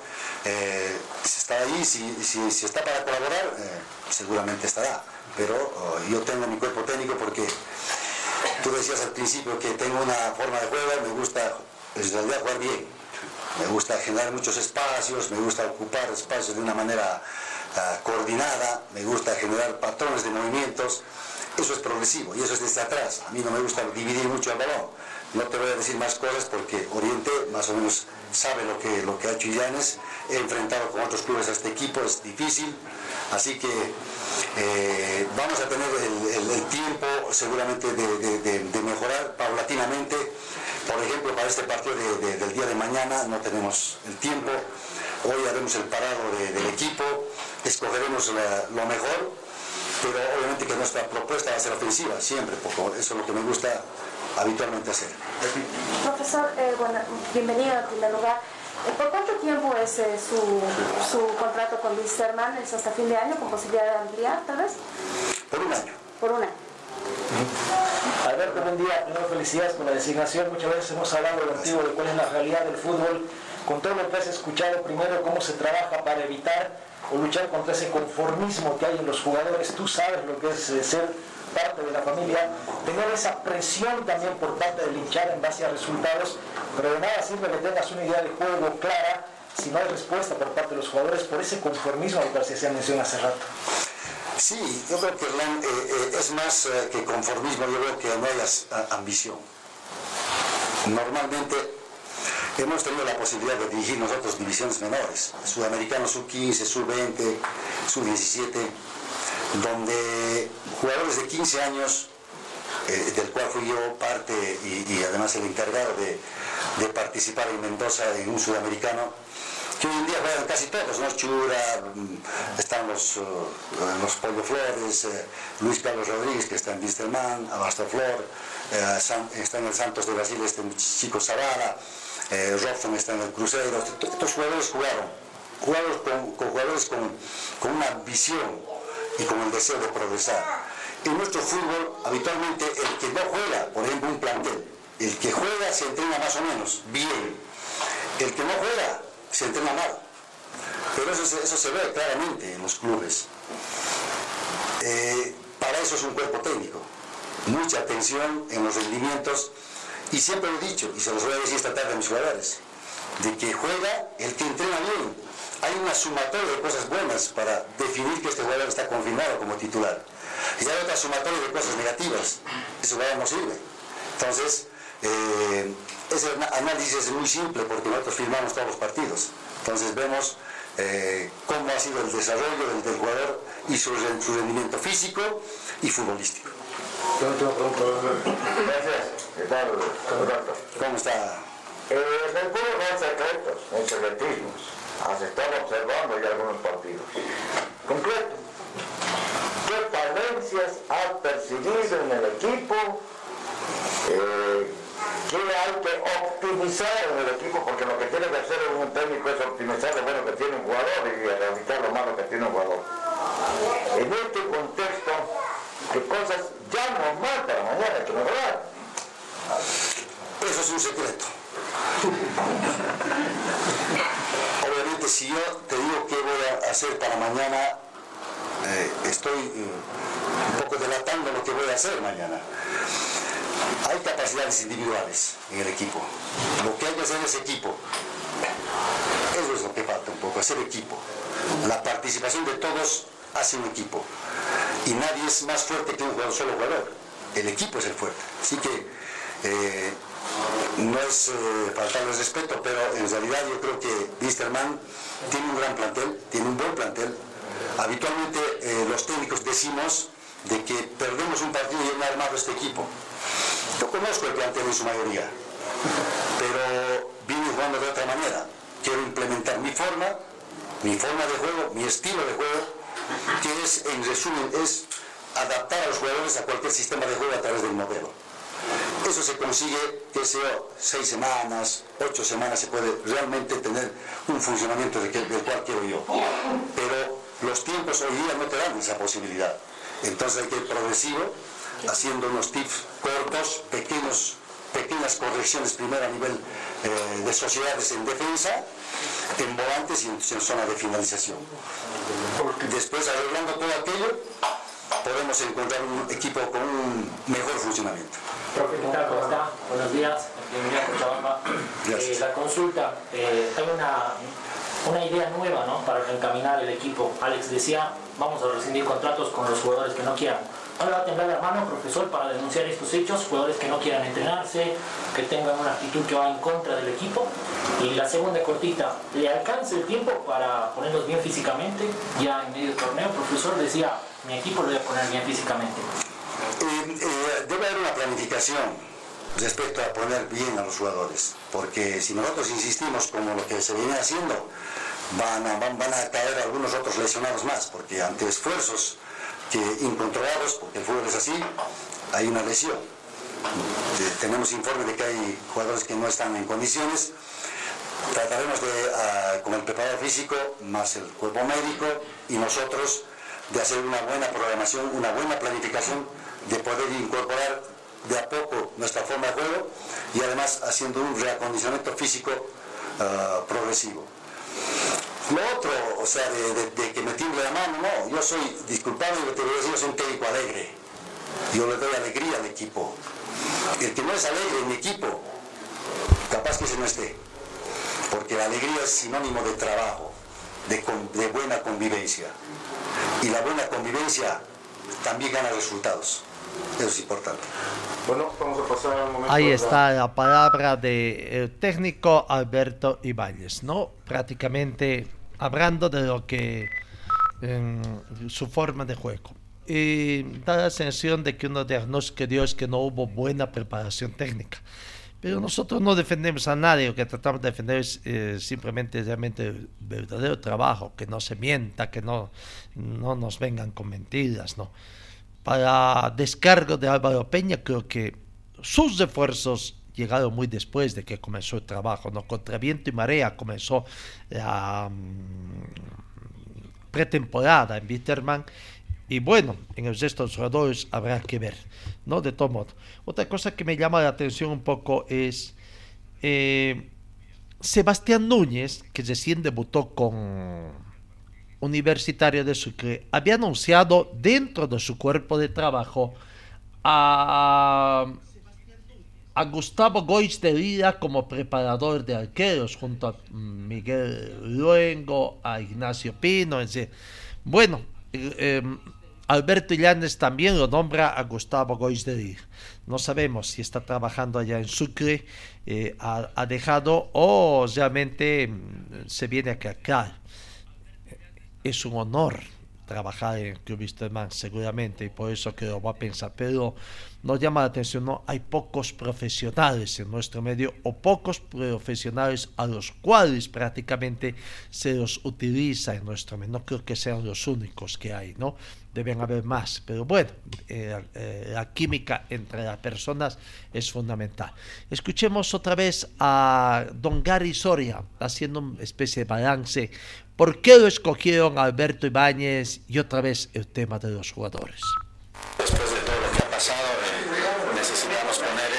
C: eh, está ahí, si, si, está para colaborar, eh, seguramente estará pero oh, yo tengo mi cuerpo técnico porque tú decías al principio que tengo una forma de juego, me gusta en realidad jugar bien, me gusta generar muchos espacios, me gusta ocupar espacios de una manera ah, coordinada, me gusta generar patrones de movimientos, eso es progresivo y eso es desde atrás, a mí no me gusta dividir mucho el balón, no te voy a decir más cosas porque Oriente más o menos sabe lo que, lo que ha hecho Illanes, he enfrentado con otros clubes a este equipo, es difícil, así que eh, vamos a tener el, tiempo seguramente de, mejorar paulatinamente. Por ejemplo, para este partido del día de mañana no tenemos el tiempo. Hoy haremos el parado del equipo, escogeremos lo mejor, pero obviamente que nuestra propuesta va a ser ofensiva, siempre, porque eso es lo que me gusta habitualmente hacer.
H: Profesor, eh, bueno, bienvenido en primer lugar. Eh, ¿Por cuánto tiempo es eh, su, contrato con Luis Serman? ¿Es hasta fin de año con posibilidad de ampliar, tal vez?
C: Por un año.
H: Por un año.
I: Alberto, buen día. Primero, felicidades por la designación. Muchas veces hemos hablado contigo de cuál es la realidad del fútbol. Con todo lo que has escuchado, primero, cómo se trabaja para evitar o luchar contra ese conformismo que hay en los jugadores. Tú sabes lo que es eh, ser parte de la familia, tener esa presión también por parte del hinchar en base a resultados, pero de nada sirve que tengas una idea de juego clara si no hay respuesta por parte de los jugadores por ese conformismo al cual se mención hace rato.
C: Sí, yo creo que eh, eh, es más eh, que conformismo, yo creo que no hay ambición. Normalmente hemos tenido la posibilidad de dirigir nosotros divisiones menores, sudamericanos sub-15, sub-20, sub-17, donde jugadores de 15 años, del cual fui yo parte y, además el encargado de, participar en Mendoza en un sudamericano, que hoy en día juegan casi todos, ¿no? Chura, mm, están los, uh, los Pollo Flores, eh, Luis Carlos Rodríguez, que está en Wisterman, Abasto Flor, eh, está en el Santos de Brasil este chico Zavala, Robson está en el Cruzeiro, estos jugadores jugaron, jugadores con, jugadores con, con una visión y con el deseo de progresar. En nuestro fútbol, habitualmente, el que no juega, por ejemplo, un plantel, el que juega se entrena más o menos bien. El que no juega se entrena mal. Pero eso, eso se ve claramente en los clubes. Eh, para eso es un cuerpo técnico. Mucha atención en los rendimientos. Y siempre lo he dicho, y se los voy a decir esta tarde a mis jugadores, de que juega el que entrena bien, hay una sumatoria de cosas buenas para definir que este jugador está confirmado como titular. Y hay otra sumatoria de cosas negativas. Ese jugador no sirve. Entonces, eh, ese análisis es muy simple porque nosotros firmamos todos los partidos. Entonces vemos eh, cómo ha sido el desarrollo del, jugador y su, rendimiento físico y futbolístico.
D: Gracias. ¿Qué tal,
C: ¿Cómo está?
J: Eh, en el fútbol no hay secretos, hay secretismos. Has estado observando ya algunos partidos. Concreto. ¿Qué falencias has percibido en el equipo? Eh, ¿Qué hay que optimizar en el equipo? Porque lo que tiene que hacer un técnico es optimizar lo bueno que tiene un jugador y erradicar lo malo que tiene un jugador. En este contexto, ¿qué cosas ya no mal para mañana hay que mejorar?
C: Eso es un secreto. Obviamente si yo te digo qué voy a hacer para mañana, eh, estoy eh, un poco delatando lo que voy a hacer mañana. Capacidades individuales en el equipo. Lo que hay que hacer es equipo. Eso es lo que falta un poco, hacer equipo. La participación de todos hace un equipo. Y nadie es más fuerte que un jugador, solo jugador. El equipo es el fuerte. Así que eh, no es eh, faltarle respeto, pero en realidad yo creo que Wisterman tiene un gran plantel, tiene un buen plantel. Habitualmente eh, los técnicos decimos de que perdemos un partido y no armado este equipo. Yo conozco el plantel en su mayoría, pero vine jugando de otra manera. Quiero implementar mi forma, mi forma de juego, mi estilo de juego, que es, en resumen, es adaptar a los jugadores a cualquier sistema de juego a través del modelo. Eso se consigue, que sea seis semanas, ocho semanas, se puede realmente tener un funcionamiento del cual quiero yo. Pero los tiempos hoy día no te dan esa posibilidad. Entonces hay que ir progresivo, haciendo unos tips cortos, pequeños, pequeñas correcciones primero a nivel eh, de sociedades en defensa, en volantes y en, en zona de finalización. Después, arreglando todo aquello, podemos encontrar un equipo con un mejor funcionamiento.
K: Profe, ¿qué tal? ¿Cómo está? Buenos días. Bienvenido a Cochabamba. Eh, la consulta, eh, hay una, una idea nueva ¿no? para encaminar el equipo. Alex decía, vamos a rescindir contratos con los jugadores que no quieran. Ahora va a temblar la mano, profesor, para denunciar estos hechos, jugadores que no quieran entrenarse, que tengan una actitud que va en contra del equipo. Y la segunda cortita, ¿le alcanza el tiempo para ponerlos bien físicamente? Ya en medio torneo, profesor decía, mi equipo lo voy a poner bien físicamente.
C: Eh, eh, debe haber una planificación respecto a poner bien a los jugadores, porque si nosotros insistimos como lo que se viene haciendo, van a, van, van a caer algunos otros lesionados más, porque ante esfuerzos que incontrolados, porque el fútbol es así, hay una lesión. Eh, tenemos informe de que hay jugadores que no están en condiciones. Trataremos de, ah, con el preparador físico, más el cuerpo médico y nosotros, de hacer una buena programación, una buena planificación, de poder incorporar de a poco nuestra forma de juego y además haciendo un reacondicionamiento físico ah, progresivo. Lo otro, o sea, de, de- de que me tiemble la mano, no, yo soy, disculpame, te voy a decir, yo soy un técnico alegre. Yo le doy alegría al equipo. El que no es alegre en mi equipo, capaz que ese no esté. Porque la alegría es sinónimo de trabajo, de, con- de buena convivencia. Y la buena convivencia también gana resultados. Eso es importante.
G: Bueno, vamos a pasar al momento.
A: Ahí está la palabra del técnico Alberto Ibáñez, ¿no? Prácticamente hablando de lo que em, su forma de juego. Y da la sensación de que uno diagnóstico que dio es que no hubo buena preparación técnica. Pero nosotros no defendemos a nadie, lo que tratamos de defender es eh, simplemente realmente el verdadero trabajo, que no se mienta, que no, no nos vengan con mentiras, ¿no? Para descargo de Álvaro Peña, creo que sus esfuerzos llegaron muy después de que comenzó el trabajo, ¿no? Contra viento y marea comenzó la mm, pretemporada en Bitterman y bueno, en el resto de los jugadores habrá que ver, ¿no? De todo modo. Otra cosa que me llama la atención un poco es eh, Sebastián Núñez, que recién debutó con Universitario de Sucre, había anunciado dentro de su cuerpo de trabajo a, a Gustavo Goiz de Vida como preparador de arqueros, junto a Miguel Luengo, a Ignacio Pino, en fin. Bueno, eh, Alberto Illanes también lo nombra a Gustavo Goiz de Vida. No sabemos si está trabajando allá en Sucre, eh, ha, dejado o realmente mm, se viene a acá es un honor trabajar en Club Wisterman, seguramente, y por eso que lo va a pensar, pero nos llama la atención, ¿no? Hay pocos profesionales en nuestro medio o pocos profesionales a los cuales prácticamente se los utiliza en nuestro medio. No creo que sean los únicos que hay, ¿no? Deben haber más, pero bueno, eh, eh, la química entre las personas es fundamental. Escuchemos otra vez a don Gary Soria haciendo una especie de balance. ¿Por qué lo escogieron Alberto Ibáñez y otra vez el tema de los jugadores?
B: Después de todo lo que ha pasado, eh, necesitamos poner, eh,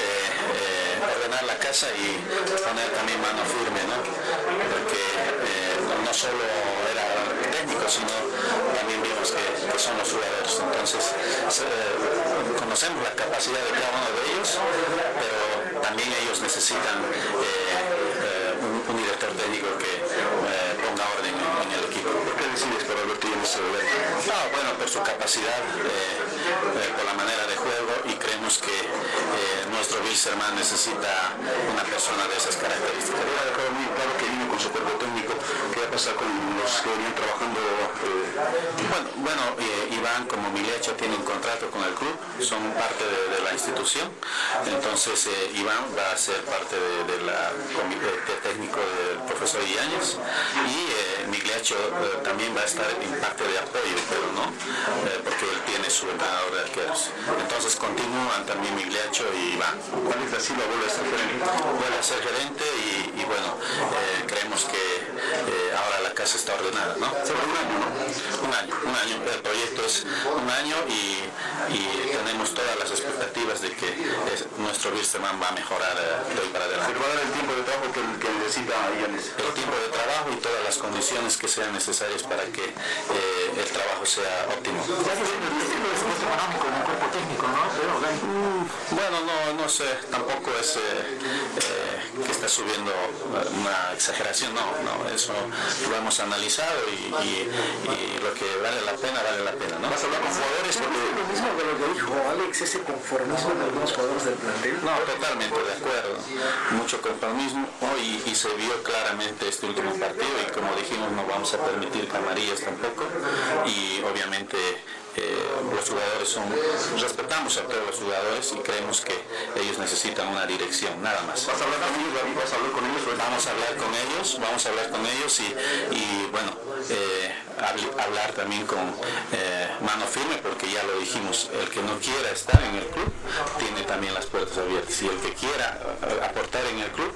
B: eh, y poner también mano firme, ¿no? Porque no solo era técnico, sino también vimos que, son los jugadores. Entonces, conocemos la capacidad de cada uno de ellos, pero también ellos necesitan un, un, director técnico que ponga orden
G: por Alberto
B: No, bueno, por su capacidad, eh, por la manera de juego y creemos que eh, nuestro Wilserman necesita una persona de esas características.
G: Dejado muy claro que vino con su cuerpo técnico. ¿Qué va a pasar con los que venían trabajando?
B: Eh? Bueno, bueno Iván como Milecho tienen contrato con el club, son parte de, de la institución, entonces Iván va a ser parte de, de la comité técnico del profesor Iáñez y eh, Migliaccio eh, también va a estar parte de apoyo, pero no, eh, porque él tiene su entrenador de arqueros. Entonces continúan también Migliaccio y Iván.
G: ¿Cuál es Silva vuelve a ser gerente?
B: Vuelve a ser gerente y, y bueno, creemos que ahora la casa está ordenada, ¿no?
G: un año, ¿no?
B: Un año, un año. El proyecto es un año y, y tenemos todas las expectativas de que nuestro Wisterman va a mejorar de hoy para adelante.
G: ¿Se va a dar el tiempo de trabajo que, que necesita?
B: El tiempo de trabajo y todas las condiciones que sean necesarias para que eh, el trabajo sea óptimo. Bueno, no, no sé, tampoco es eh, eh, está subiendo una exageración, no, no, eso lo hemos analizado y, y, y, lo que vale la pena, vale la pena, ¿no?
I: ¿Vas a hablar con jugadores? Porque lo mismo de lo que dijo Alex, ese conformismo de algunos jugadores del plantel.
B: No, totalmente de acuerdo, mucho conformismo y, y se vio claramente este último partido y como dijimos no vamos a permitir camarillas tampoco y obviamente los jugadores son, respetamos a todos los jugadores y creemos que ellos necesitan una dirección, nada más.
G: ¿Vas a hablar con ellos, David? ¿Vas a hablar con ellos?
B: Vamos a hablar con ellos, vamos a hablar con ellos y, y bueno, eh, hablar también con eh, mano firme porque ya lo dijimos, el que no quiera estar en el club tiene también las puertas abiertas y el que quiera aportar en el club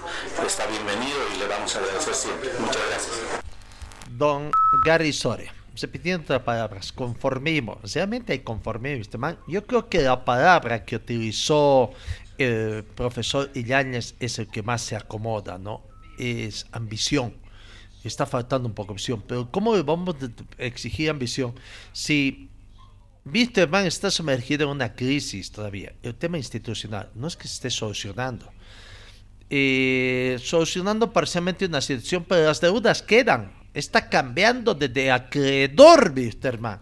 B: está bienvenido y le vamos a agradecer siempre. Muchas gracias.
A: Don Gary Sore repitiendo otras palabras, conformismo. Realmente hay conformismo, este man. Yo creo que la palabra que utilizó el profesor Illanes es el que más se acomoda, ¿no? Es ambición. Está faltando un poco de ambición. Pero ¿cómo vamos a exigir ambición si Wisterman está sumergido en una crisis todavía? El tema institucional no es que se esté solucionando. Eh, solucionando parcialmente una situación, pero las deudas quedan está cambiando desde acreedor, Wisterman.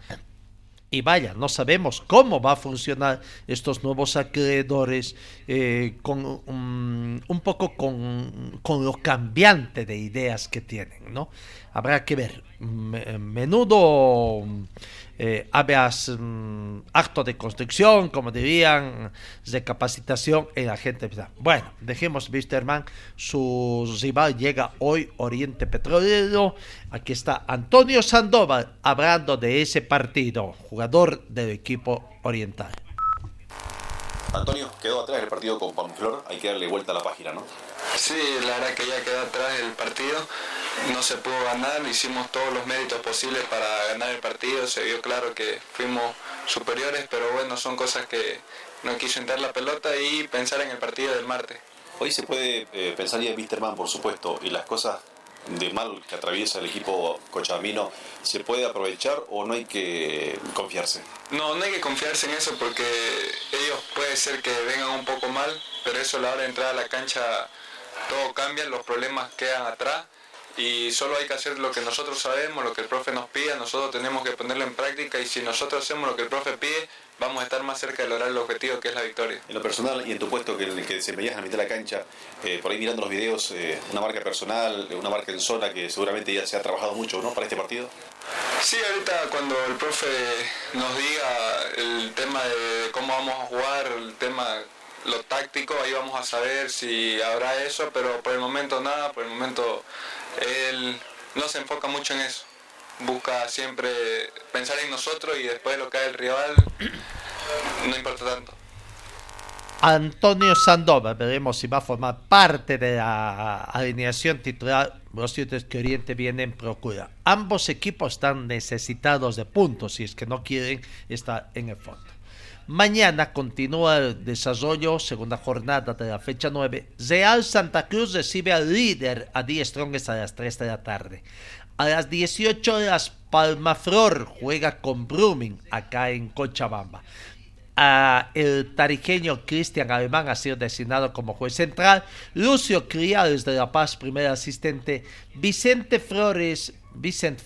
A: Y vaya, no sabemos cómo va a funcionar estos nuevos acreedores eh, con um, un poco con, con, lo cambiante de ideas que tienen, ¿no? Habrá que ver. Menudo eh, mm, acto de construcción, como dirían, de capacitación en la gente. Bueno, dejemos Wisterman, su rival llega hoy, Oriente Petrolero. Aquí está Antonio Sandoval hablando de ese partido, jugador del equipo oriental.
L: Antonio, quedó atrás el partido con Pamplor, hay que darle vuelta a la página, ¿no?
M: Sí, la verdad que ya quedó atrás el partido, no se pudo ganar, hicimos todos los méritos posibles para ganar el partido, se vio claro que fuimos superiores, pero bueno, son cosas que no quiso entrar la pelota y pensar en el partido del martes.
L: Hoy se puede eh, pensar ya en Wisterman, por supuesto, y las cosas de mal que atraviesa el equipo cochabamino, ¿se puede aprovechar o no hay que confiarse?
M: No, no hay que confiarse en eso porque ellos puede ser que vengan un poco mal, pero eso a la hora de entrar a la cancha todo cambia, los problemas quedan atrás y solo hay que hacer lo que nosotros sabemos, lo que el profe nos pide, nosotros tenemos que ponerlo en práctica y si nosotros hacemos lo que el profe pide, vamos a estar más cerca de lograr el objetivo que es la victoria.
L: En lo personal y en tu puesto que, que desempeñas en la mitad de la cancha, eh, por ahí mirando los videos, eh, una marca personal, una marca en zona que seguramente ya se ha trabajado mucho ¿no? para este partido.
M: Sí, ahorita cuando el profe nos diga el tema de cómo vamos a jugar, el tema lo táctico, ahí vamos a saber si habrá eso, pero por el momento nada, por el momento él no se enfoca mucho en eso. Busca siempre pensar en nosotros y después lo que el rival no importa tanto.
A: Antonio Sandoval, veremos si va a formar parte de la alineación titular. Los cierto que Oriente viene en procura. Ambos equipos están necesitados de puntos si es que no quieren estar en el fondo. Mañana continúa el desarrollo, segunda jornada de la fecha 9. Real Santa Cruz recibe al líder a 10 Strongest a las 3 de la tarde. A las 18 horas, Palmaflor juega con Brumming acá en Cochabamba. El tarijeño Cristian Alemán ha sido designado como juez central, Lucio Criales de La Paz, primer asistente, Vicente Flores, Vicente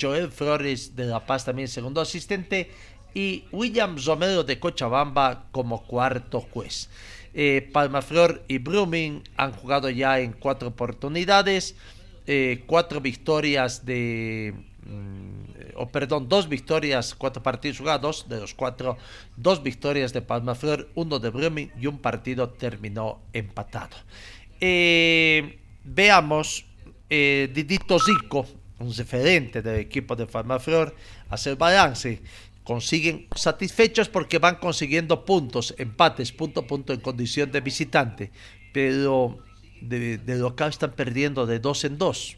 A: Joel Flores de La Paz también segundo asistente. Y William Romero de Cochabamba como cuarto juez. Eh, Palmaflor y Brumming han jugado ya en cuatro oportunidades, eh, cuatro victorias de... Mm, o perdón, dos victorias, cuatro partidos jugados, de los cuatro, dos victorias de Palmaflor, uno de Brumming y un partido terminó empatado. Eh, veamos, eh, Didito Zico, un referente del equipo de Palmaflor, hace el balance. Consiguen satisfechos porque van consiguiendo puntos, empates, punto punto en condición de visitante, pero de, de local están perdiendo de dos en dos.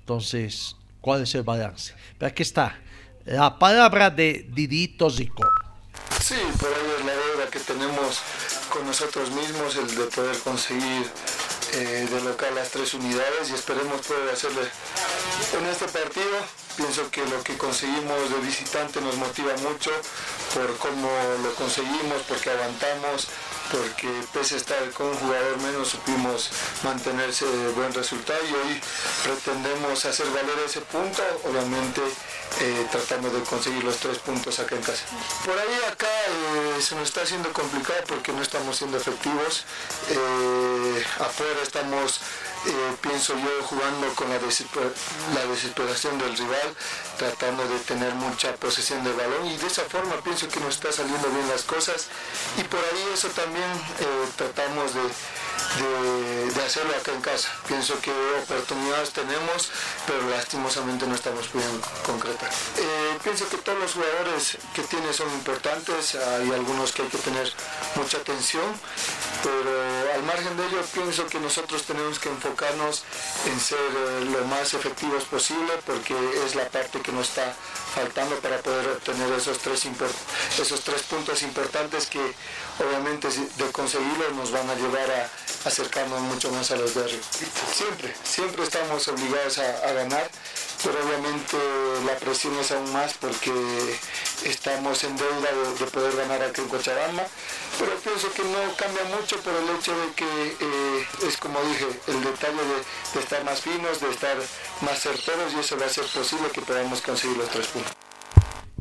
A: Entonces, cuál es el balance. Pero aquí está la palabra de Didito Zico.
N: Sí, por ahí es la deuda que tenemos con nosotros mismos, el de poder conseguir eh, de local las tres unidades y esperemos poder hacerle en este partido. Pienso que lo que conseguimos de visitante nos motiva mucho por cómo lo conseguimos, porque aguantamos, porque pese a estar con un jugador menos supimos mantenerse buen resultado y hoy pretendemos hacer valer ese punto, obviamente eh, tratando de conseguir los tres puntos acá en casa. Por ahí acá eh, se nos está haciendo complicado porque no estamos siendo efectivos, eh, afuera estamos eh, pienso yo, jugando con la, desesperación del rival, tratando de tener mucha posesión del balón y de esa forma pienso que nos está saliendo bien las cosas. Y por ahí eso también eh, tratamos de, de, hacerlo acá en casa. Pienso que oportunidades tenemos, pero lastimosamente no estamos pudiendo concretar. Eh, pienso que todos los jugadores que tiene son importantes, hay algunos que hay que tener mucha atención, pero al margen de ello pienso que nosotros tenemos que enfocarnos en ser eh, lo más efectivos posible porque es la parte que nos está faltando para poder obtener esos tres, esos tres puntos importantes que obviamente de conseguirlo nos van a llevar a acercarnos mucho más a los de Siempre, siempre estamos obligados a, ganar, pero obviamente la presión es aún más porque estamos en deuda de, poder ganar aquí en Cochabamba, pero pienso que no cambia mucho por el hecho de que eh, es como dije, el detalle de, estar más finos, de estar más certeros y eso va a ser posible que podamos conseguir los tres puntos.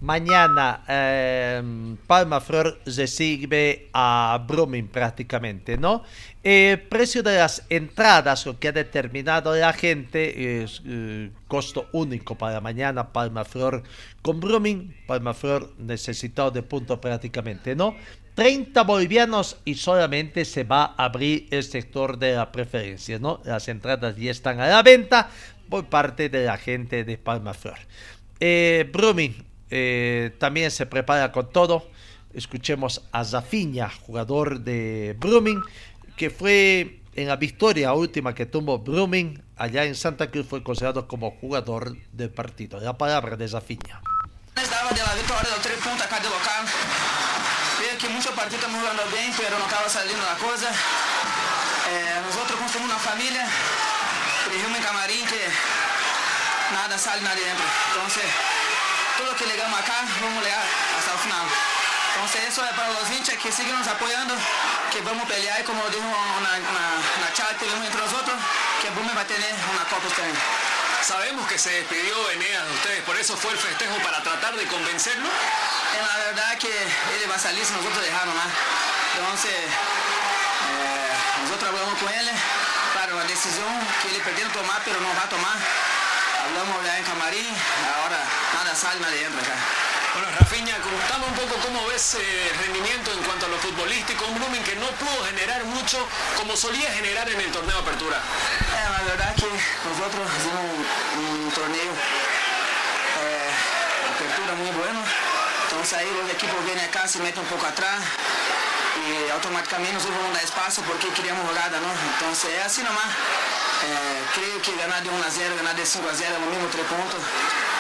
A: Mañana eh, Palma Flor recibe a Brumming prácticamente, ¿no? El precio de las entradas, lo que ha determinado la gente, es eh, costo único para mañana Palma Flor con Brumming. Palma Flor necesitado de punto prácticamente, ¿no? 30 bolivianos y solamente se va a abrir el sector de la preferencia, ¿no? Las entradas ya están a la venta por parte de la gente de Palma Flor. Eh, eh, también se prepara con todo. Escuchemos a Zafiña, jugador de Brumming, que fue en la victoria última que tuvo Brumming allá en Santa Cruz, fue considerado como jugador del partido. La palabra de Zafiña.
O: de la victoria de tres puntos acá de local. Veo que muchos partidos estamos jugando bien, pero no estaba saliendo la cosa. Eh, nosotros construimos una familia, dijimos en camarín que nada sale, nada dentro. Entonces, todo lo que llegamos acá, vamos a llegar hasta el final. Entonces eso es para los hinchas que siguen nos apoyando, que vamos a pelear, como dijo una, una, una charla que tuvimos entre nosotros, que Bume va a tener una copa este
P: Sabemos que se despidió Eneas de ustedes, por eso fue el festejo para tratar de convencerlo.
O: En la verdad que él va a salir si nosotros dejamos más. Entonces, eh, nosotros hablamos con él, para una decisión que él pretende tomar, pero no va a tomar. Hablamos ya en camarín, ahora nada sale, nadie entra acá.
P: Bueno, Rafiña, contame un poco cómo ves eh, el rendimiento en cuanto a lo futbolístico, un Blooming que no pudo generar mucho como solía generar en el torneo de apertura.
O: Eh, la verdad que nosotros hicimos un, un torneo eh, apertura muy bueno, entonces ahí los equipos vienen acá, se meten un poco atrás y automáticamente nosotros vamos a dar espacio porque queríamos jugada, ¿no? Entonces es así nomás. Eh, creo que ganar de 1 a 0, ganar de 5 a 0 es lo mismo, 3 puntos.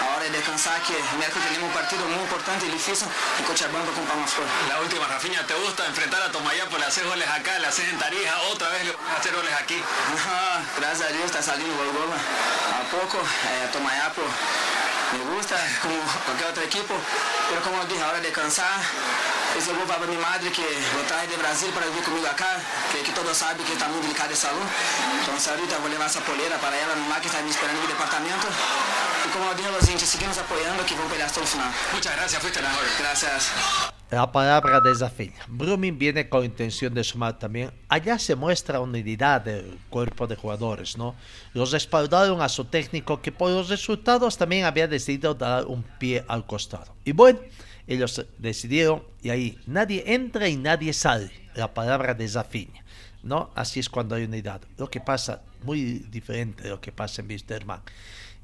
O: Ahora es descansar que miércoles tenemos un partido muy importante y difícil en Cochabamba con Palmas.
P: La última, Rafiña, ¿te gusta enfrentar a Tomayapo, le hacer goles acá, le haces en Tarija, otra vez le hacer goles aquí?
O: Ah, gracias a Dios está saliendo gol gol. A poco, eh, Tomayapo me gusta como cualquier otro equipo, pero como dije, ahora descansar. Esse gol vai para minha madre que vou trazer de Brasil para vir comigo acá, que, que todos sabem que está muito delicado de salud. Então ahorita vou levar essa poleira para ela, mamá que está me esperando no departamento. E como eu dije hinchas, seguimos apoyando que vão pelear hasta el final.
P: Muchas gracias, fuiste la.
O: Gracias.
A: La palabra de Zafiña. Brumming viene con intención de sumar también. Allá se muestra unidad del cuerpo de jugadores, ¿no? Los respaldaron a su técnico que por los resultados también había decidido dar un pie al costado. Y bueno, ellos decidieron y ahí nadie entra y nadie sale. La palabra de Zafiña, ¿no? Así es cuando hay unidad. Lo que pasa, muy diferente de lo que pasa en Wisterman.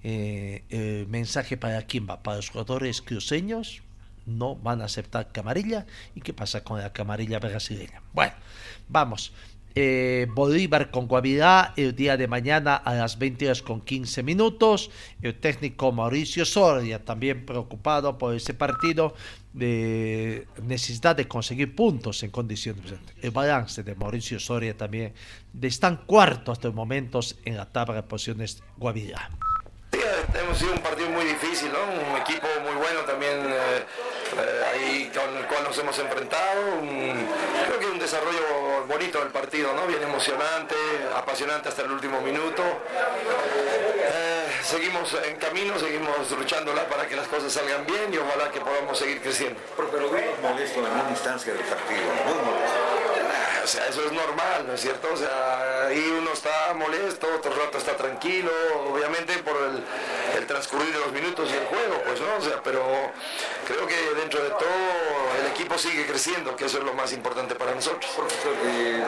A: Eh, el mensaje para Kimba, para los jugadores cruceños, no van a aceptar camarilla. ¿Y qué pasa con la camarilla brasileña? Bueno, vamos. Eh, Bolívar con Guavirá el día de mañana a las 20 horas con 15 minutos. El técnico Mauricio Soria también preocupado por ese partido de necesidad de conseguir puntos en condiciones. El balance de Mauricio Soria también están cuartos hasta el momento en la tabla de posiciones Guavirá.
Q: Sí, hemos sido un partido muy difícil, ¿no? Un equipo muy bueno también eh, eh, ahí con el cual nos hemos enfrentado. Un, creo que un desarrollo bonito del partido, ¿no? Bien emocionante, apasionante hasta el último minuto. Eh, seguimos en camino, seguimos luchándola para que las cosas salgan bien y ojalá que podamos seguir creciendo.
G: Molesto en una instancia del partido.
Q: O sea, eso es normal, ¿no es cierto? O sea, ahí uno está molesto, otro rato está tranquilo, obviamente por el, el, transcurrir de los minutos y el juego, pues, ¿no? O sea, pero creo que dentro de todo el equipo sigue creciendo, que eso es lo más importante para nosotros.
G: Profesor, eh,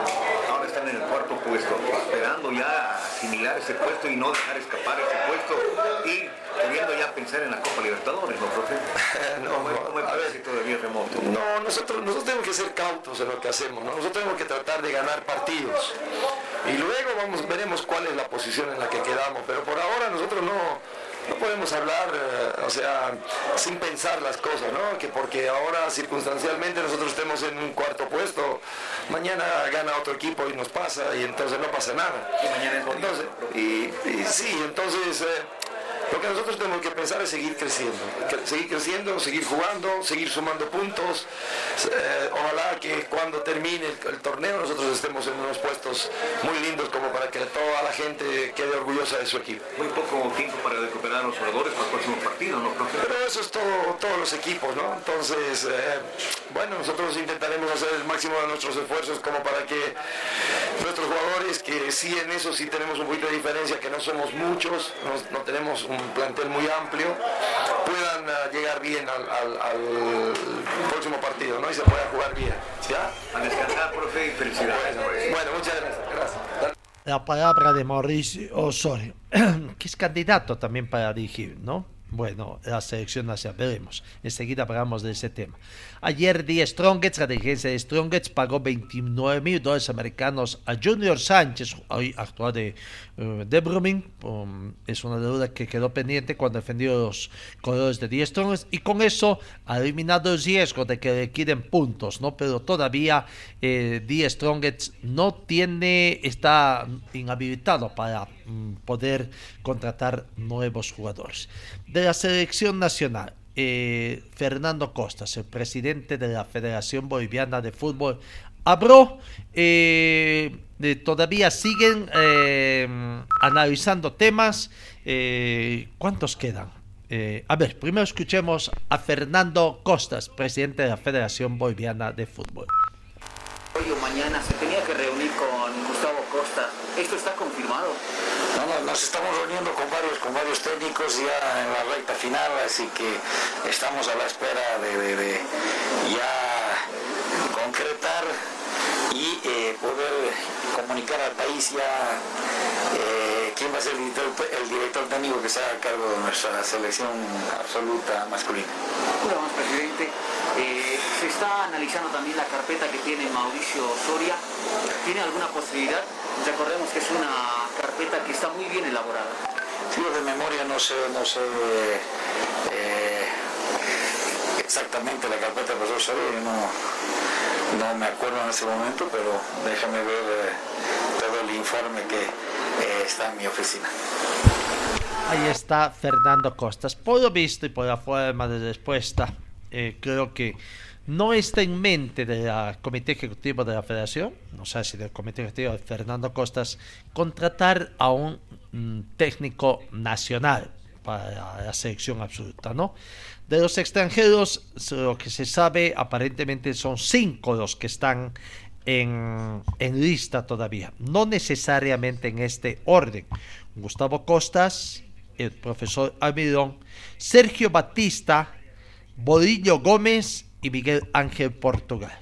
G: ahora están en el cuarto puesto, esperando ya asimilar ese puesto y no dejar escapar ese puesto y queriendo ya pensar en la Copa Libertadores, ¿no, profe?
Q: no,
G: ¿Cómo, cómo a ver, todavía remoto?
Q: No, nosotros, nosotros tenemos que ser cautos en lo que hacemos, ¿no? Nosotros tenemos que tratar de ganar partidos. Y luego vamos, veremos cuál es la posición en la que quedamos. Pero por ahora nosotros no, no podemos hablar, eh, o sea, sin pensar las cosas, ¿no? Que porque ahora circunstancialmente nosotros estemos en un cuarto puesto, mañana gana otro equipo y nos pasa y entonces no pasa nada.
G: Y mañana es
Q: entonces, y, y, sí, entonces... Eh, lo que nosotros tenemos que pensar es seguir creciendo, seguir creciendo, seguir jugando, seguir sumando puntos. Eh, ojalá que cuando termine el, el, torneo nosotros estemos en unos puestos muy lindos como para que toda la gente quede orgullosa de su equipo.
G: Muy poco tiempo para recuperar a los jugadores para el próximo partido, ¿no?
Q: Pero eso es todo, todos los equipos, ¿no? Entonces, eh, bueno, nosotros intentaremos hacer el máximo de nuestros esfuerzos como para que nuestros jugadores, que sí en eso sí tenemos un poquito de diferencia, que no somos muchos, no, no tenemos un plantel muy amplio, puedan uh, llegar bien al, al, al, próximo partido ¿no? y se pueda jugar bien. ¿ya?
G: A descansar, profe, y felicidades.
Q: Bueno, bueno, muchas gracias. gracias.
A: La palabra de Mauricio Osorio, que es candidato también para dirigir, ¿no? Bueno, la selección nacional, veremos. Enseguida hablamos de ese tema. Ayer The Strongets, la dirigencia de Strongets, pagó 29 mil dólares americanos a Junior Sánchez, hoy actual de, uh, de Brumming. Um, es una deuda que quedó pendiente cuando defendió los colores de The Strongets y con eso ha eliminado el riesgo de que le queden puntos, ¿no? Pero todavía eh, Strongets no tiene, está inhabilitado para um, poder contratar nuevos jugadores. De la selección nacional, eh, Fernando Costas, el presidente de la Federación Boliviana de Fútbol, habló, eh, de, todavía siguen eh, analizando temas. Eh, ¿Cuántos quedan? a ver, primero escuchemos a Fernando Costas, presidente de la Federación Boliviana de Fútbol.
R: Hoy o mañana se tenía que Costa. ¿Esto está confirmado?
S: No, no, nos estamos reuniendo con varios, con varios técnicos ya en la recta final, así que estamos a la espera de, ya concretar y eh, poder comunicar al país ya eh, quién va a ser el director, el director técnico que sea a cargo de nuestra selección absoluta masculina.
R: Bueno, presidente, eh, se está analizando también la carpeta que tiene Mauricio Soria. ¿Tiene alguna posibilidad? Recordemos que es una carpeta que está muy bien elaborada.
S: Sí, de memoria no sé, no sé eh, exactamente la carpeta del profesor Soria, no, no me acuerdo en ese momento, pero déjame ver eh, todo el informe que está en mi oficina.
A: Ahí está Fernando Costas. Por lo visto y por la forma de respuesta, eh, creo que no está en mente del comité ejecutivo de la federación, no sé si del comité ejecutivo de Fernando Costas, contratar a un mm, técnico nacional para la selección absoluta, ¿no? De los extranjeros, lo que se sabe, aparentemente son cinco los que están en, en lista todavía, no necesariamente en este orden. Gustavo Costas, el profesor Almidón, Sergio Batista, Bodillo Gómez y Miguel Ángel Portugal.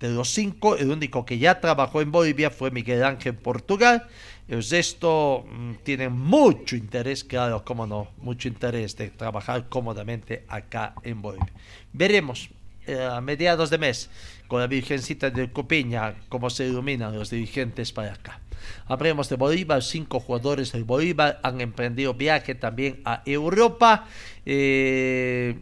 A: De los cinco, el único que ya trabajó en Bolivia fue Miguel Ángel Portugal. El resto mm, tienen mucho interés, claro, cómo no, mucho interés de trabajar cómodamente acá en Bolivia. Veremos eh, a mediados de mes con la Virgencita de Copiña cómo se iluminan los dirigentes para acá. Hablemos de Bolívar, cinco jugadores del Bolívar han emprendido viaje también a Europa. Eh,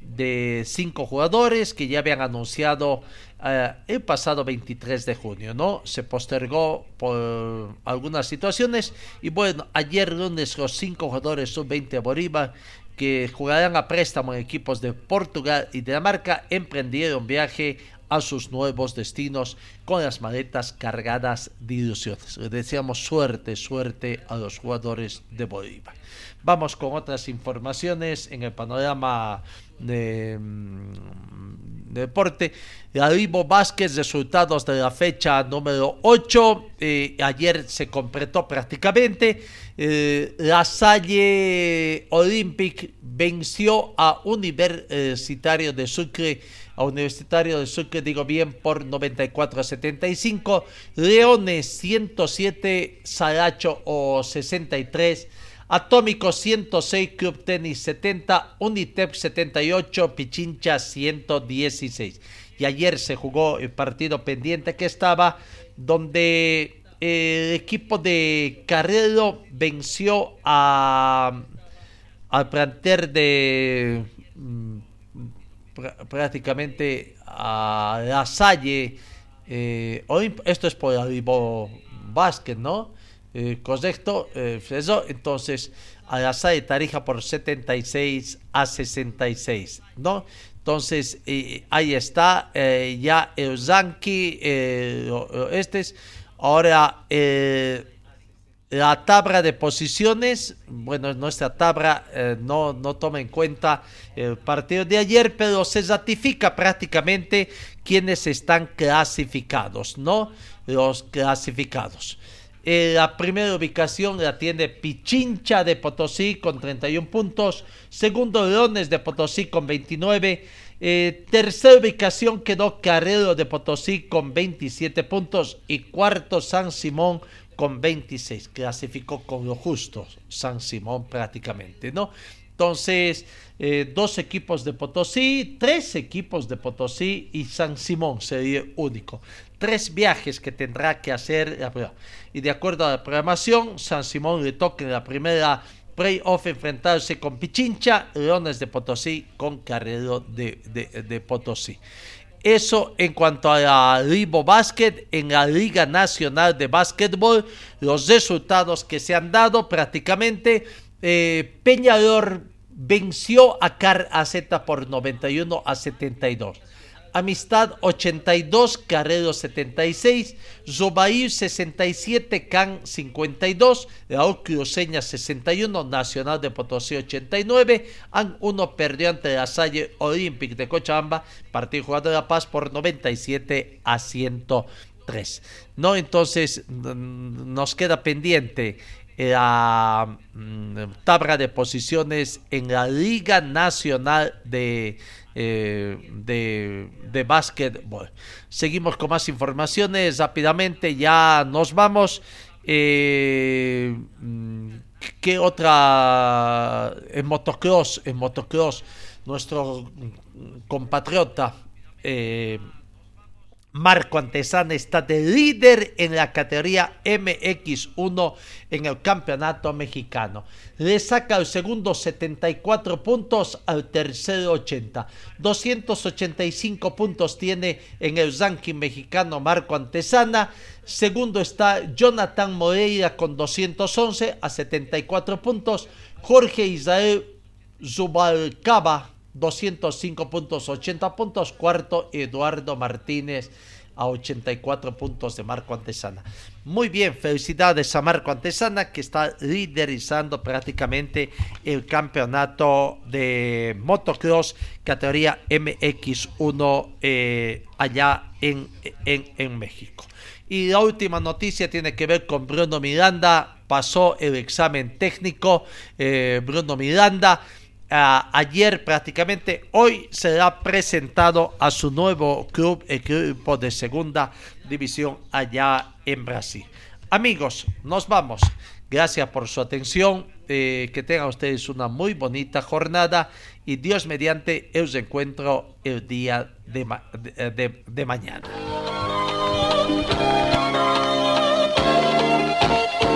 A: de cinco jugadores que ya habían anunciado eh, el pasado 23 de junio, ¿no? Se postergó por algunas situaciones y bueno, ayer lunes los cinco jugadores sub-20 Bolívar que jugarán a préstamo en equipos de Portugal y Dinamarca emprendieron viaje a sus nuevos destinos con las maletas cargadas de ilusiones. Les deseamos suerte, suerte a los jugadores de Bolívar. Vamos con otras informaciones en el panorama de, mm, deporte. Vivo Vázquez, resultados de la fecha número 8. Eh, ayer se completó prácticamente. Eh, la Salle Olympic venció a Universitario de Sucre a Universitario de Sucre, digo bien, por 94 a 75. Leones 107, Saracho o 63. Atómico 106, Club Tenis 70, Unitep 78, Pichincha 116. Y ayer se jugó el partido pendiente que estaba, donde el equipo de Carrero venció a, al planter de mm, prácticamente a la Salle. Eh, esto es por el Básquet, ¿no? Eh, correcto, eh, entonces a la Salle Tarija por 76 a 66, ¿no? Entonces eh, ahí está ya el Zanki, este es, ahora la tabla de posiciones, bueno, nuestra tabla eh, no, no toma en cuenta el partido de ayer, pero se ratifica prácticamente quienes están clasificados, ¿no? Los clasificados. Eh, la primera ubicación la tiene Pichincha de Potosí con 31 puntos. Segundo, Leones de Potosí con 29. Eh, tercera ubicación quedó Carrero de Potosí con 27 puntos. Y cuarto, San Simón con 26. Clasificó con lo justo San Simón prácticamente, ¿no? Entonces, eh, dos equipos de Potosí, tres equipos de Potosí y San Simón sería único. Tres viajes que tendrá que hacer. Y de acuerdo a la programación, San Simón le toca en la primera playoff enfrentarse con Pichincha, Leones de Potosí con Carrero de, de, Potosí. Eso en cuanto a la Libo Basket, en la Liga Nacional de Básquetbol, los resultados que se han dado prácticamente, eh, Peñador venció a Car Z por 91 a 72. Amistad 82, Carrero 76, Zobair 67, Can 52, Raúl Cruceña 61, Nacional de Potosí 89, An 1 perdió ante la Salle Olympic de Cochabamba, partido jugado de La Paz por 97 a 100 3. ¿no? Entonces nos queda pendiente la mm, tabla de posiciones en la Liga Nacional de, eh, de, de Básquetbol. Seguimos con más informaciones rápidamente, ya nos vamos. Eh, mm, ¿Qué otra? En motocross, en motocross, nuestro compatriota eh, Marco Antesana está de líder en la categoría MX1 en el campeonato mexicano. Le saca el segundo 74 puntos al tercero 80. 285 puntos tiene en el ranking mexicano Marco Antesana. Segundo está Jonathan Moreira con 211 a 74 puntos. Jorge Israel Zubalcaba 205 puntos, 80 puntos. Cuarto, Eduardo Martínez a 84 puntos de Marco Antesana. Muy bien, felicidades a Marco Antesana que está liderizando prácticamente el campeonato de motocross categoría MX1 eh, allá en, en, México. Y la última noticia tiene que ver con Bruno Miranda. Pasó el examen técnico. Eh, Bruno Miranda ayer prácticamente, hoy será presentado a su nuevo club, equipo de segunda división allá en Brasil. Amigos, nos vamos. Gracias por su atención. Eh, que tengan ustedes una muy bonita jornada y Dios mediante os encuentro el día de, de mañana.